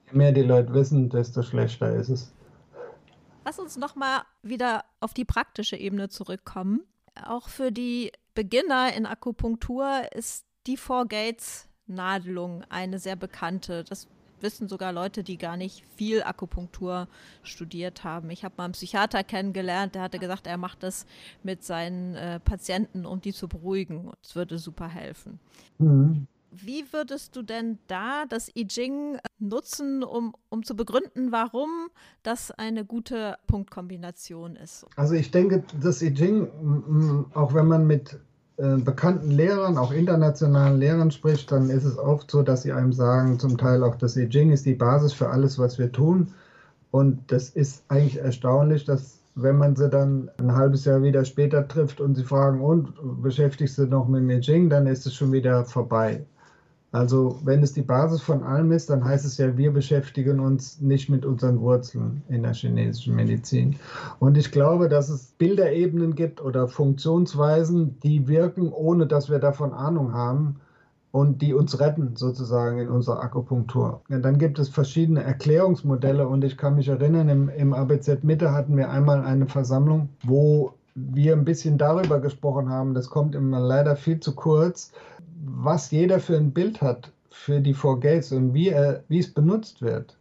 Je mehr die Leute wissen, desto schlechter ist es. Lass uns nochmal wieder auf die praktische Ebene zurückkommen. Auch für die Beginner in Akupunktur ist die Four Gates Nadelung eine sehr bekannte. Das wissen sogar Leute, die gar nicht viel Akupunktur studiert haben. Ich habe mal einen Psychiater kennengelernt, der hatte gesagt, er macht das mit seinen äh, Patienten, um die zu beruhigen. Es würde super helfen. Mhm. Wie würdest du denn da das I Ching nutzen, um, um zu begründen, warum das eine gute Punktkombination ist? Also ich denke, das I Ching, auch wenn man mit äh, bekannten Lehrern, auch internationalen Lehrern spricht, dann ist es oft so, dass sie einem sagen, zum Teil auch das I Ching ist die Basis für alles, was wir tun. Und das ist eigentlich erstaunlich, dass wenn man sie dann ein halbes Jahr wieder später trifft und sie fragen, und beschäftigst du noch mit I Ching, dann ist es schon wieder vorbei. Also wenn es die Basis von allem ist, dann heißt es ja, wir beschäftigen uns nicht mit unseren Wurzeln in der chinesischen Medizin. Und ich glaube, dass es Bilderebenen gibt oder Funktionsweisen, die wirken, ohne dass wir davon Ahnung haben und die uns retten sozusagen in unserer Akupunktur. Ja, dann gibt es verschiedene Erklärungsmodelle und ich kann mich erinnern, im, im ABZ Mitte hatten wir einmal eine Versammlung, wo wir ein bisschen darüber gesprochen haben, das kommt immer leider viel zu kurz, was jeder für ein Bild hat für die Four Gates und wie, er, wie es benutzt wird.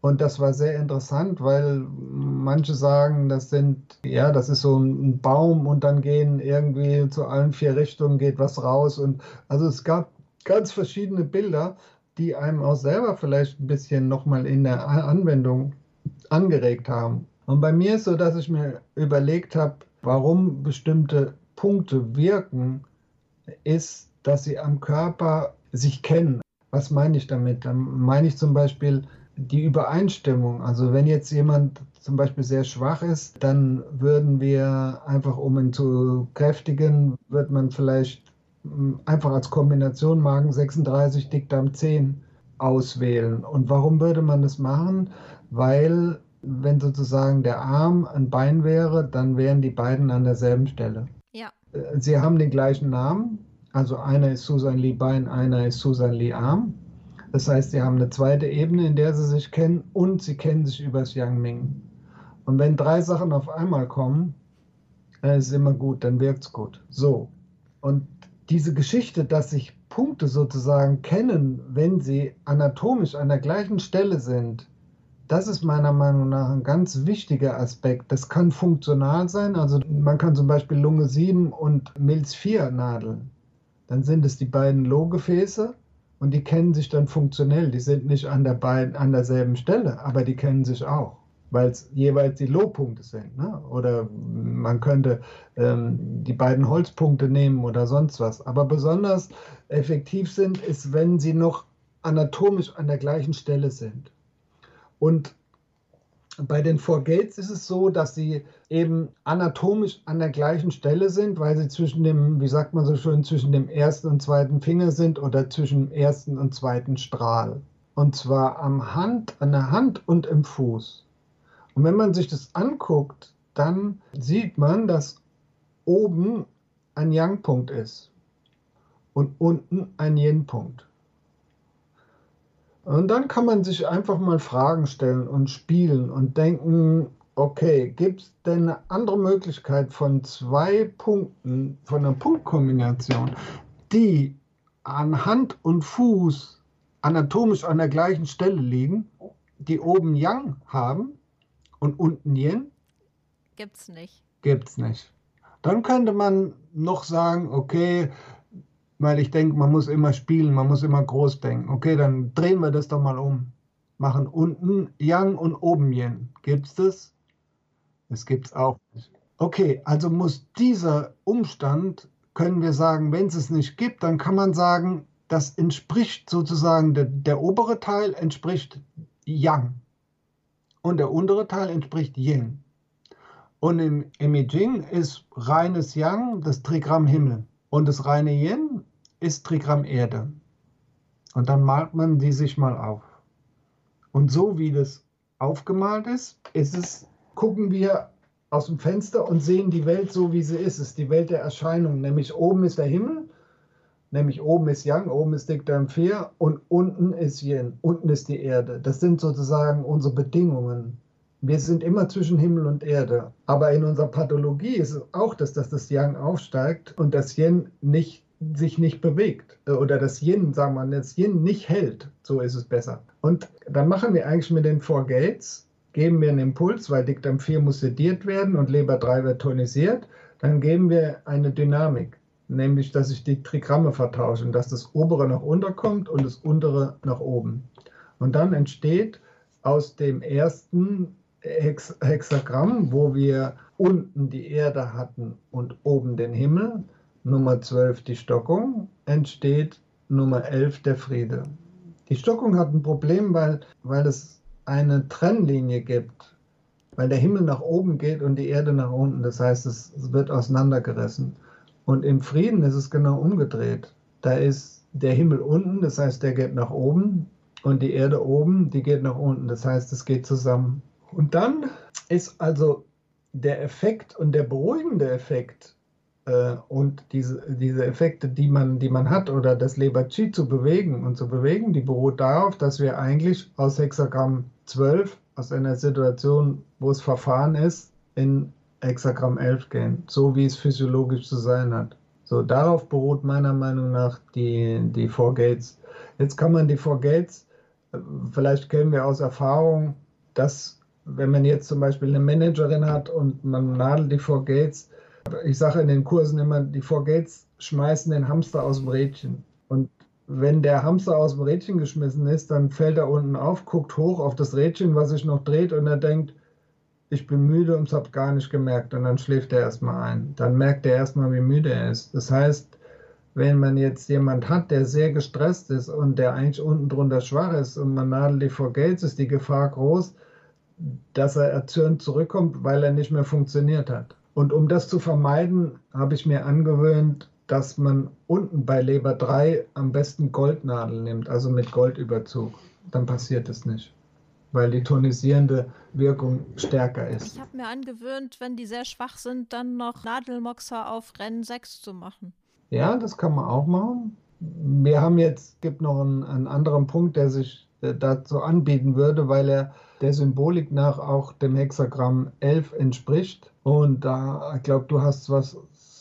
Und das war sehr interessant, weil manche sagen, das sind, ja, das ist so ein Baum und dann gehen irgendwie zu allen vier Richtungen geht was raus. Und also es gab ganz verschiedene Bilder, die einem auch selber vielleicht ein bisschen nochmal in der Anwendung angeregt haben. Und bei mir ist so, dass ich mir überlegt habe, warum bestimmte Punkte wirken, ist, dass sie am Körper sich kennen. Was meine ich damit? Dann meine ich zum Beispiel die Übereinstimmung. Also wenn jetzt jemand zum Beispiel sehr schwach ist, dann würden wir einfach, um ihn zu kräftigen, wird man vielleicht hm, einfach als Kombination Magen 36, Dickdarm 10 auswählen. Und warum würde man das machen? Weil wenn sozusagen der Arm ein Bein wäre, dann wären die beiden an derselben Stelle. Ja. Äh, sie haben den gleichen Namen, also einer ist Susan Lee Bein, einer ist Susan Lee Arm. Das heißt, sie haben eine zweite Ebene, in der sie sich kennen und sie kennen sich übers Yang Ming. Und wenn drei Sachen auf einmal kommen, dann ist es immer gut, dann wirkt es gut. So. Und diese Geschichte, dass sich Punkte sozusagen kennen, wenn sie anatomisch an der gleichen Stelle sind, das ist meiner Meinung nach ein ganz wichtiger Aspekt. Das kann funktional sein. Also man kann zum Beispiel Lunge 7 und Milz 4 nadeln dann sind es die beiden Lohgefäße und die kennen sich dann funktionell. Die sind nicht an, der beiden, an derselben Stelle, aber die kennen sich auch, weil es jeweils die Lohpunkte sind. Ne? Oder man könnte ähm, die beiden Holzpunkte nehmen oder sonst was. Aber besonders effektiv sind, ist, wenn sie noch anatomisch an der gleichen Stelle sind. Und bei den Four Gates ist es so, dass sie eben anatomisch an der gleichen Stelle sind, weil sie zwischen dem, wie sagt man so schön, zwischen dem ersten und zweiten Finger sind oder zwischen dem ersten und zweiten Strahl. Und zwar am Hand, an der Hand und im Fuß. Und wenn man sich das anguckt, dann sieht man, dass oben ein Yang-Punkt ist und unten ein Yin-Punkt. Und dann kann man sich einfach mal Fragen stellen und spielen und denken, okay, gibt es denn eine andere Möglichkeit von zwei Punkten, von einer Punktkombination, die an Hand und Fuß anatomisch an der gleichen Stelle liegen, die oben Yang haben und unten Yin? Gibt's nicht. Gibt's nicht. Dann könnte man noch sagen, okay, weil ich denke, man muss immer spielen, man muss immer groß denken. Okay, dann drehen wir das doch mal um. Machen unten Yang und oben Yin. Gibt's das? Das gibt's auch nicht. Okay, also muss dieser Umstand, können wir sagen, wenn es es nicht gibt, dann kann man sagen, das entspricht sozusagen, der, der obere Teil entspricht Yang und der untere Teil entspricht Yin. Und im, im I Ching ist reines Yang das Trigramm Himmel und das reine Yin ist Trigramm Erde. Und dann malt man die sich mal auf. Und so wie das aufgemalt ist, ist es, gucken wir aus dem Fenster und sehen die Welt so, wie sie ist. Es ist die Welt der Erscheinung. Nämlich oben ist der Himmel, nämlich oben ist Yang, oben ist Diktam 4 und unten ist Yin, unten ist die Erde. Das sind sozusagen unsere Bedingungen. Wir sind immer zwischen Himmel und Erde. Aber in unserer Pathologie ist es auch, dass, dass das Yang aufsteigt und das Yin nicht sich nicht bewegt äh, oder das Yin, sagen wir, das Yin nicht hält, so ist es besser. Und dann machen wir eigentlich mit den Four Gates, geben wir einen Impuls, weil Diktam 4 muss sediert werden und Leber 3 wird tonisiert, dann geben wir eine Dynamik, nämlich dass sich die Trigramme vertauschen, dass das obere nach unten kommt und das untere nach oben. Und dann entsteht aus dem ersten Hex Hexagramm, wo wir unten die Erde hatten und oben den Himmel, Nummer 12 die Stockung, entsteht Nummer 11 der Friede. Die Stockung hat ein Problem, weil, weil es eine Trennlinie gibt, weil der Himmel nach oben geht und die Erde nach unten. Das heißt, es, es wird auseinandergerissen. Und im Frieden ist es genau umgedreht. Da ist der Himmel unten, das heißt, der geht nach oben und die Erde oben, die geht nach unten. Das heißt, es geht zusammen. Und dann ist also der Effekt und der beruhigende Effekt äh, und diese, diese Effekte, die man, die man hat, oder das Leber-Chi zu bewegen und zu bewegen, die beruht darauf, dass wir eigentlich aus Hexagramm 12, aus einer Situation, wo es Verfahren ist, in Hexagramm 11 gehen, so wie es physiologisch zu sein hat. So, darauf beruht meiner Meinung nach die, die Four Gates. Jetzt kann man die Four Gates, äh, vielleicht kennen wir aus Erfahrung, dass wenn man jetzt zum Beispiel eine Managerin hat und man nadelt die Four Gates, ich sage in den Kursen immer, die Four Gates schmeißen den Hamster aus dem Rädchen. Und wenn der Hamster aus dem Rädchen geschmissen ist, dann fällt er unten auf, guckt hoch auf das Rädchen, was sich noch dreht, und er denkt, ich bin müde und habe gar nicht gemerkt. Und dann schläft er erstmal ein. Dann merkt er erstmal, wie müde er ist. Das heißt, wenn man jetzt jemand hat, der sehr gestresst ist und der eigentlich unten drunter schwach ist und man nadelt die Four Gates, ist die Gefahr groß, dass er erzürnt zurückkommt, weil er nicht mehr funktioniert hat. Und um das zu vermeiden, habe ich mir angewöhnt, dass man unten bei Leber 3 am besten Goldnadel nimmt, also mit Goldüberzug. Dann passiert es nicht, weil die tonisierende Wirkung stärker ist. Ich habe mir angewöhnt, wenn die sehr schwach sind, dann noch Nadelmoxer auf Rennen 6 zu machen. Ja, das kann man auch machen. Wir haben jetzt, gibt noch einen, einen anderen Punkt, der sich äh, dazu anbieten würde, weil er der Symbolik nach auch dem Hexagramm 11 entspricht. Und da, ich glaube, du hast was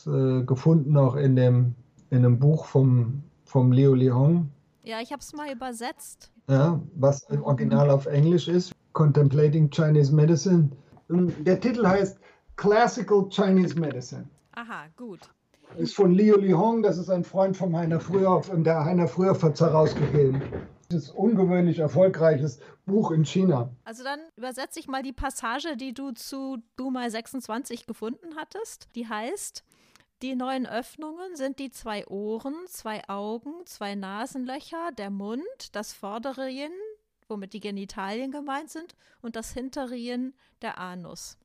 äh, gefunden auch in dem, in dem Buch vom, vom Leo Leon. Ja, ich habe es mal übersetzt. Ja, was im Original auf Englisch ist, Contemplating Chinese Medicine. Der Titel heißt Classical Chinese Medicine. Aha, gut. Ist von Liu Lihong, das ist ein Freund von Heiner Früher, der Heiner Früher herausgegeben ungewöhnlich erfolgreiches Buch in China. Also dann übersetze ich mal die Passage, die du zu Dumai 26 gefunden hattest. Die heißt, die neuen Öffnungen sind die zwei Ohren, zwei Augen, zwei Nasenlöcher, der Mund, das vordere Yin, womit die Genitalien gemeint sind, und das hintere Yin, der Anus.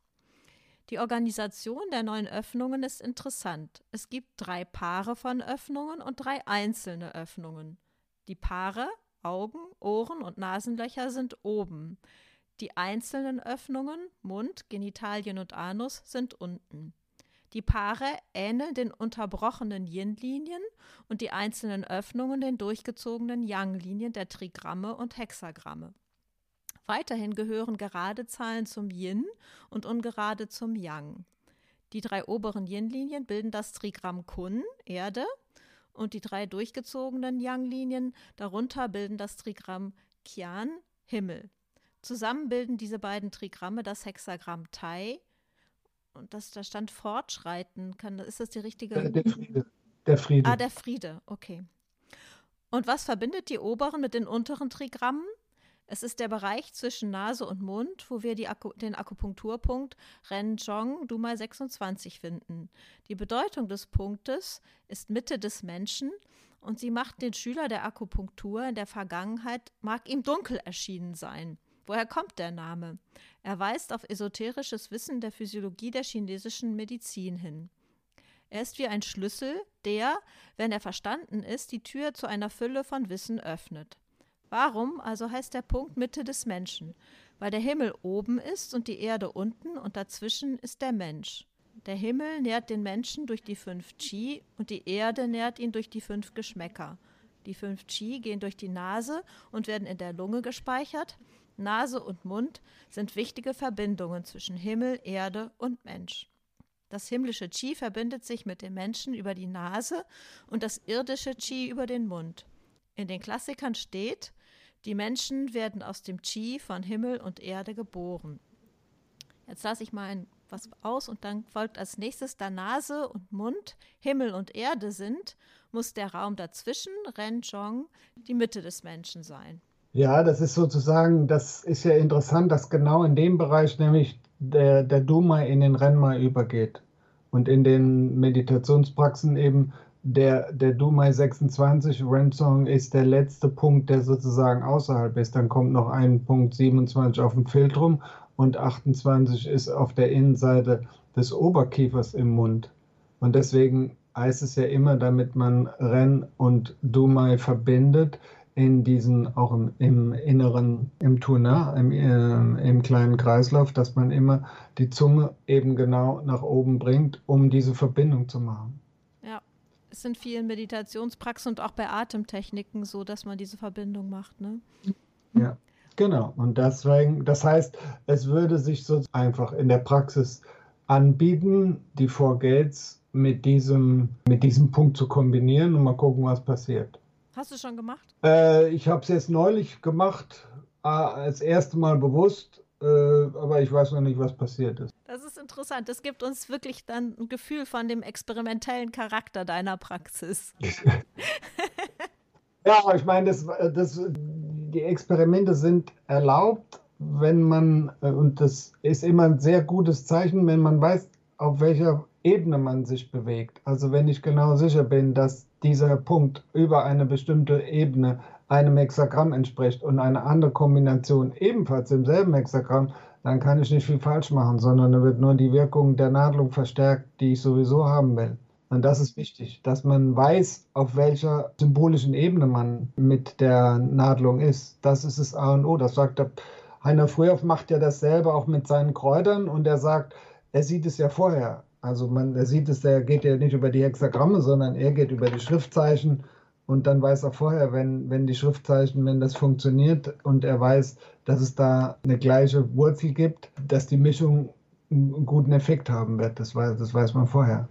Die Organisation der neuen Öffnungen ist interessant. Es gibt drei Paare von Öffnungen und drei einzelne Öffnungen. Die Paare Augen, Ohren und Nasenlöcher sind oben. Die einzelnen Öffnungen, Mund, Genitalien und Anus, sind unten. Die Paare ähneln den unterbrochenen Yin-Linien und die einzelnen Öffnungen den durchgezogenen Yang-Linien der Trigramme und Hexagramme. Weiterhin gehören gerade Zahlen zum Yin und ungerade zum Yang. Die drei oberen Yin-Linien bilden das Trigramm Kun, Erde, und die drei durchgezogenen Yang-Linien darunter bilden das Trigramm Qian, Himmel. Zusammen bilden diese beiden Trigramme das Hexagramm Tai. Und das, da stand Fortschreiten. Kann, ist das die richtige? Der, der Friede. Der Friede. Ah, der Friede, okay. Und was verbindet die oberen mit den unteren Trigrammen? Es ist der Bereich zwischen Nase und Mund, wo wir Aku den Akupunkturpunkt Renjong Dumai 26 finden. Die Bedeutung des Punktes ist Mitte des Menschen und sie macht den Schüler der Akupunktur in der Vergangenheit, mag ihm dunkel erschienen sein. Woher kommt der Name? Er weist auf esoterisches Wissen der Physiologie der chinesischen Medizin hin. Er ist wie ein Schlüssel, der, wenn er verstanden ist, die Tür zu einer Fülle von Wissen öffnet. Warum also heißt der Punkt Mitte des Menschen? Weil der Himmel oben ist und die Erde unten und dazwischen ist der Mensch. Der Himmel nährt den Menschen durch die fünf Qi und die Erde nährt ihn durch die fünf Geschmäcker. Die fünf Qi gehen durch die Nase und werden in der Lunge gespeichert. Nase und Mund sind wichtige Verbindungen zwischen Himmel, Erde und Mensch. Das himmlische Qi verbindet sich mit dem Menschen über die Nase und das irdische Qi über den Mund. In den Klassikern steht, die Menschen werden aus dem Qi von Himmel und Erde geboren. Jetzt lasse ich mal ein, was aus und dann folgt als nächstes, da Nase und Mund Himmel und Erde sind, muss der Raum dazwischen, Ren Zhong, die Mitte des Menschen sein. Ja, das ist sozusagen, das ist ja interessant, dass genau in dem Bereich nämlich der, der Duma in den Renma übergeht und in den Meditationspraxen eben der, der Dumai 26 Rensong ist der letzte Punkt, der sozusagen außerhalb ist. Dann kommt noch ein Punkt 27 auf dem Filtrum und 28 ist auf der Innenseite des Oberkiefers im Mund. Und deswegen heißt es ja immer, damit man Ren und Dumai verbindet, in diesen, auch im, im Inneren, im Tuna, im, äh, im kleinen Kreislauf, dass man immer die Zunge eben genau nach oben bringt, um diese Verbindung zu machen. Es sind vielen Meditationspraxen und auch bei Atemtechniken so, dass man diese Verbindung macht. Ne? Ja, genau. Und deswegen, das heißt, es würde sich so einfach in der Praxis anbieten, die Four Gates mit diesem, mit diesem Punkt zu kombinieren und mal gucken, was passiert. Hast du schon gemacht? Äh, ich habe es jetzt neulich gemacht, äh, als erste Mal bewusst äh, aber ich weiß noch nicht, was passiert ist. Das ist interessant. Das gibt uns wirklich dann ein Gefühl von dem experimentellen Charakter deiner Praxis. ja, ich meine, das, das, die Experimente sind erlaubt, wenn man, äh, und das ist immer ein sehr gutes Zeichen, wenn man weiß, auf welcher Ebene man sich bewegt. Also wenn ich genau sicher bin, dass dieser Punkt über eine bestimmte Ebene einem Hexagramm entspricht und eine andere Kombination ebenfalls im selben Hexagramm, dann kann ich nicht viel falsch machen, sondern da wird nur die Wirkung der Nadelung verstärkt, die ich sowieso haben will. Und das ist wichtig, dass man weiß, auf welcher symbolischen Ebene man mit der Nadelung ist. Das ist das A und O. Das sagt der Heiner Frühoff macht ja dasselbe auch mit seinen Kräutern und er sagt, er sieht es ja vorher. Also man, er sieht es, er geht ja nicht über die Hexagramme, sondern er geht über die Schriftzeichen und dann weiß er vorher, wenn, wenn die Schriftzeichen, wenn das funktioniert und er weiß, dass es da eine gleiche Wurzel gibt, dass die Mischung einen guten Effekt haben wird. Das weiß, das weiß man vorher.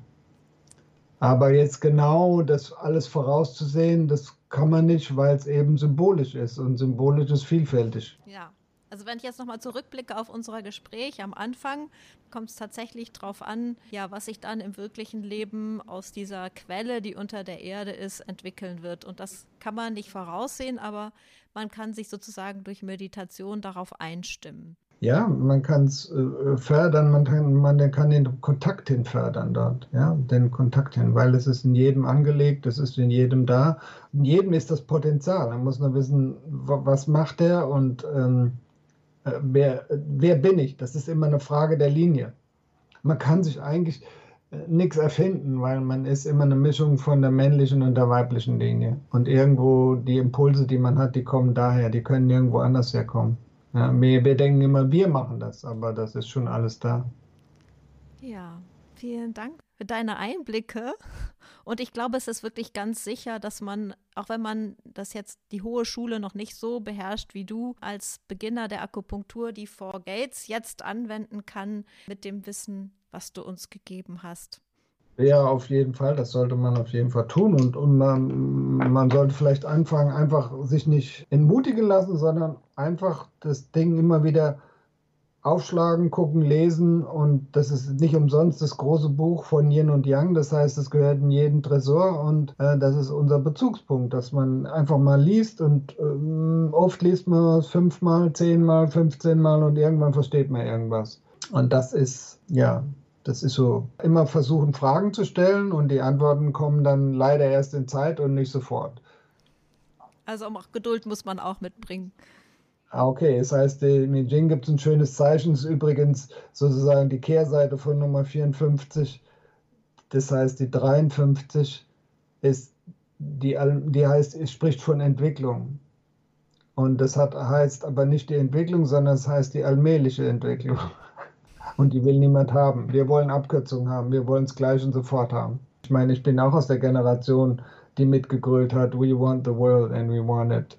Aber jetzt genau das alles vorauszusehen, das kann man nicht, weil es eben symbolisch ist und symbolisch ist vielfältig. Ja. Also wenn ich jetzt nochmal zurückblicke auf unser Gespräch am Anfang, kommt es tatsächlich darauf an, ja, was sich dann im wirklichen Leben aus dieser Quelle, die unter der Erde ist, entwickeln wird. Und das kann man nicht voraussehen, aber man kann sich sozusagen durch Meditation darauf einstimmen. Ja, man kann es äh, fördern, man kann, man kann den Kontakt hin fördern dort, ja, den Kontakt hin, weil es ist in jedem angelegt, es ist in jedem da. In jedem ist das Potenzial. Man muss nur wissen, was macht er und ähm, äh, wer, wer bin ich? Das ist immer eine Frage der Linie. Man kann sich eigentlich äh, nichts erfinden, weil man ist immer eine Mischung von der männlichen und der weiblichen Linie. Und irgendwo die Impulse, die man hat, die kommen daher, die können nirgendwo anders herkommen. Ja, wir, wir denken immer, wir machen das, aber das ist schon alles da. Ja, vielen Dank deine Einblicke. Und ich glaube, es ist wirklich ganz sicher, dass man, auch wenn man das jetzt die hohe Schule noch nicht so beherrscht wie du, als Beginner der Akupunktur die Four Gates jetzt anwenden kann mit dem Wissen, was du uns gegeben hast. Ja, auf jeden Fall. Das sollte man auf jeden Fall tun. Und, und man, man sollte vielleicht anfangen, einfach sich nicht entmutigen lassen, sondern einfach das Ding immer wieder aufschlagen, gucken, lesen. Und das ist nicht umsonst das große Buch von Yin und Yang. Das heißt, es gehört in jeden Tresor und äh, das ist unser Bezugspunkt, dass man einfach mal liest und äh, oft liest man es fünfmal, zehnmal, fünfzehnmal und irgendwann versteht man irgendwas. Und das ist, ja, das ist so, immer versuchen, Fragen zu stellen und die Antworten kommen dann leider erst in Zeit und nicht sofort. Also auch Geduld muss man auch mitbringen. Ah, okay, das heißt, im I Ching gibt es ein schönes Zeichen, das ist übrigens sozusagen die Kehrseite von Nummer 54. Das heißt, die 53 ist, die, die heißt, spricht von Entwicklung. Und das hat, heißt aber nicht die Entwicklung, sondern es heißt die allmähliche Entwicklung. Und die will niemand haben. Wir wollen Abkürzungen haben, wir wollen es gleich und sofort haben. Ich meine, ich bin auch aus der Generation, die mitgegrölt hat, we want the world and we want it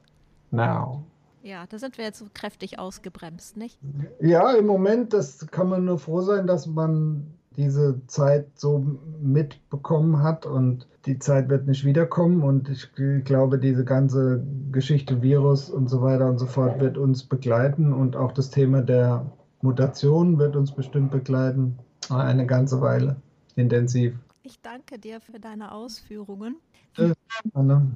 now. Ja, da sind wir jetzt so kräftig ausgebremst, nicht? Ja, im Moment, das kann man nur froh sein, dass man diese Zeit so mitbekommen hat und die Zeit wird nicht wiederkommen und ich glaube, diese ganze Geschichte Virus und so weiter und so fort wird uns begleiten und auch das Thema der Mutation wird uns bestimmt begleiten eine ganze Weile intensiv. Ich danke dir für deine Ausführungen. Tschüss, Anna.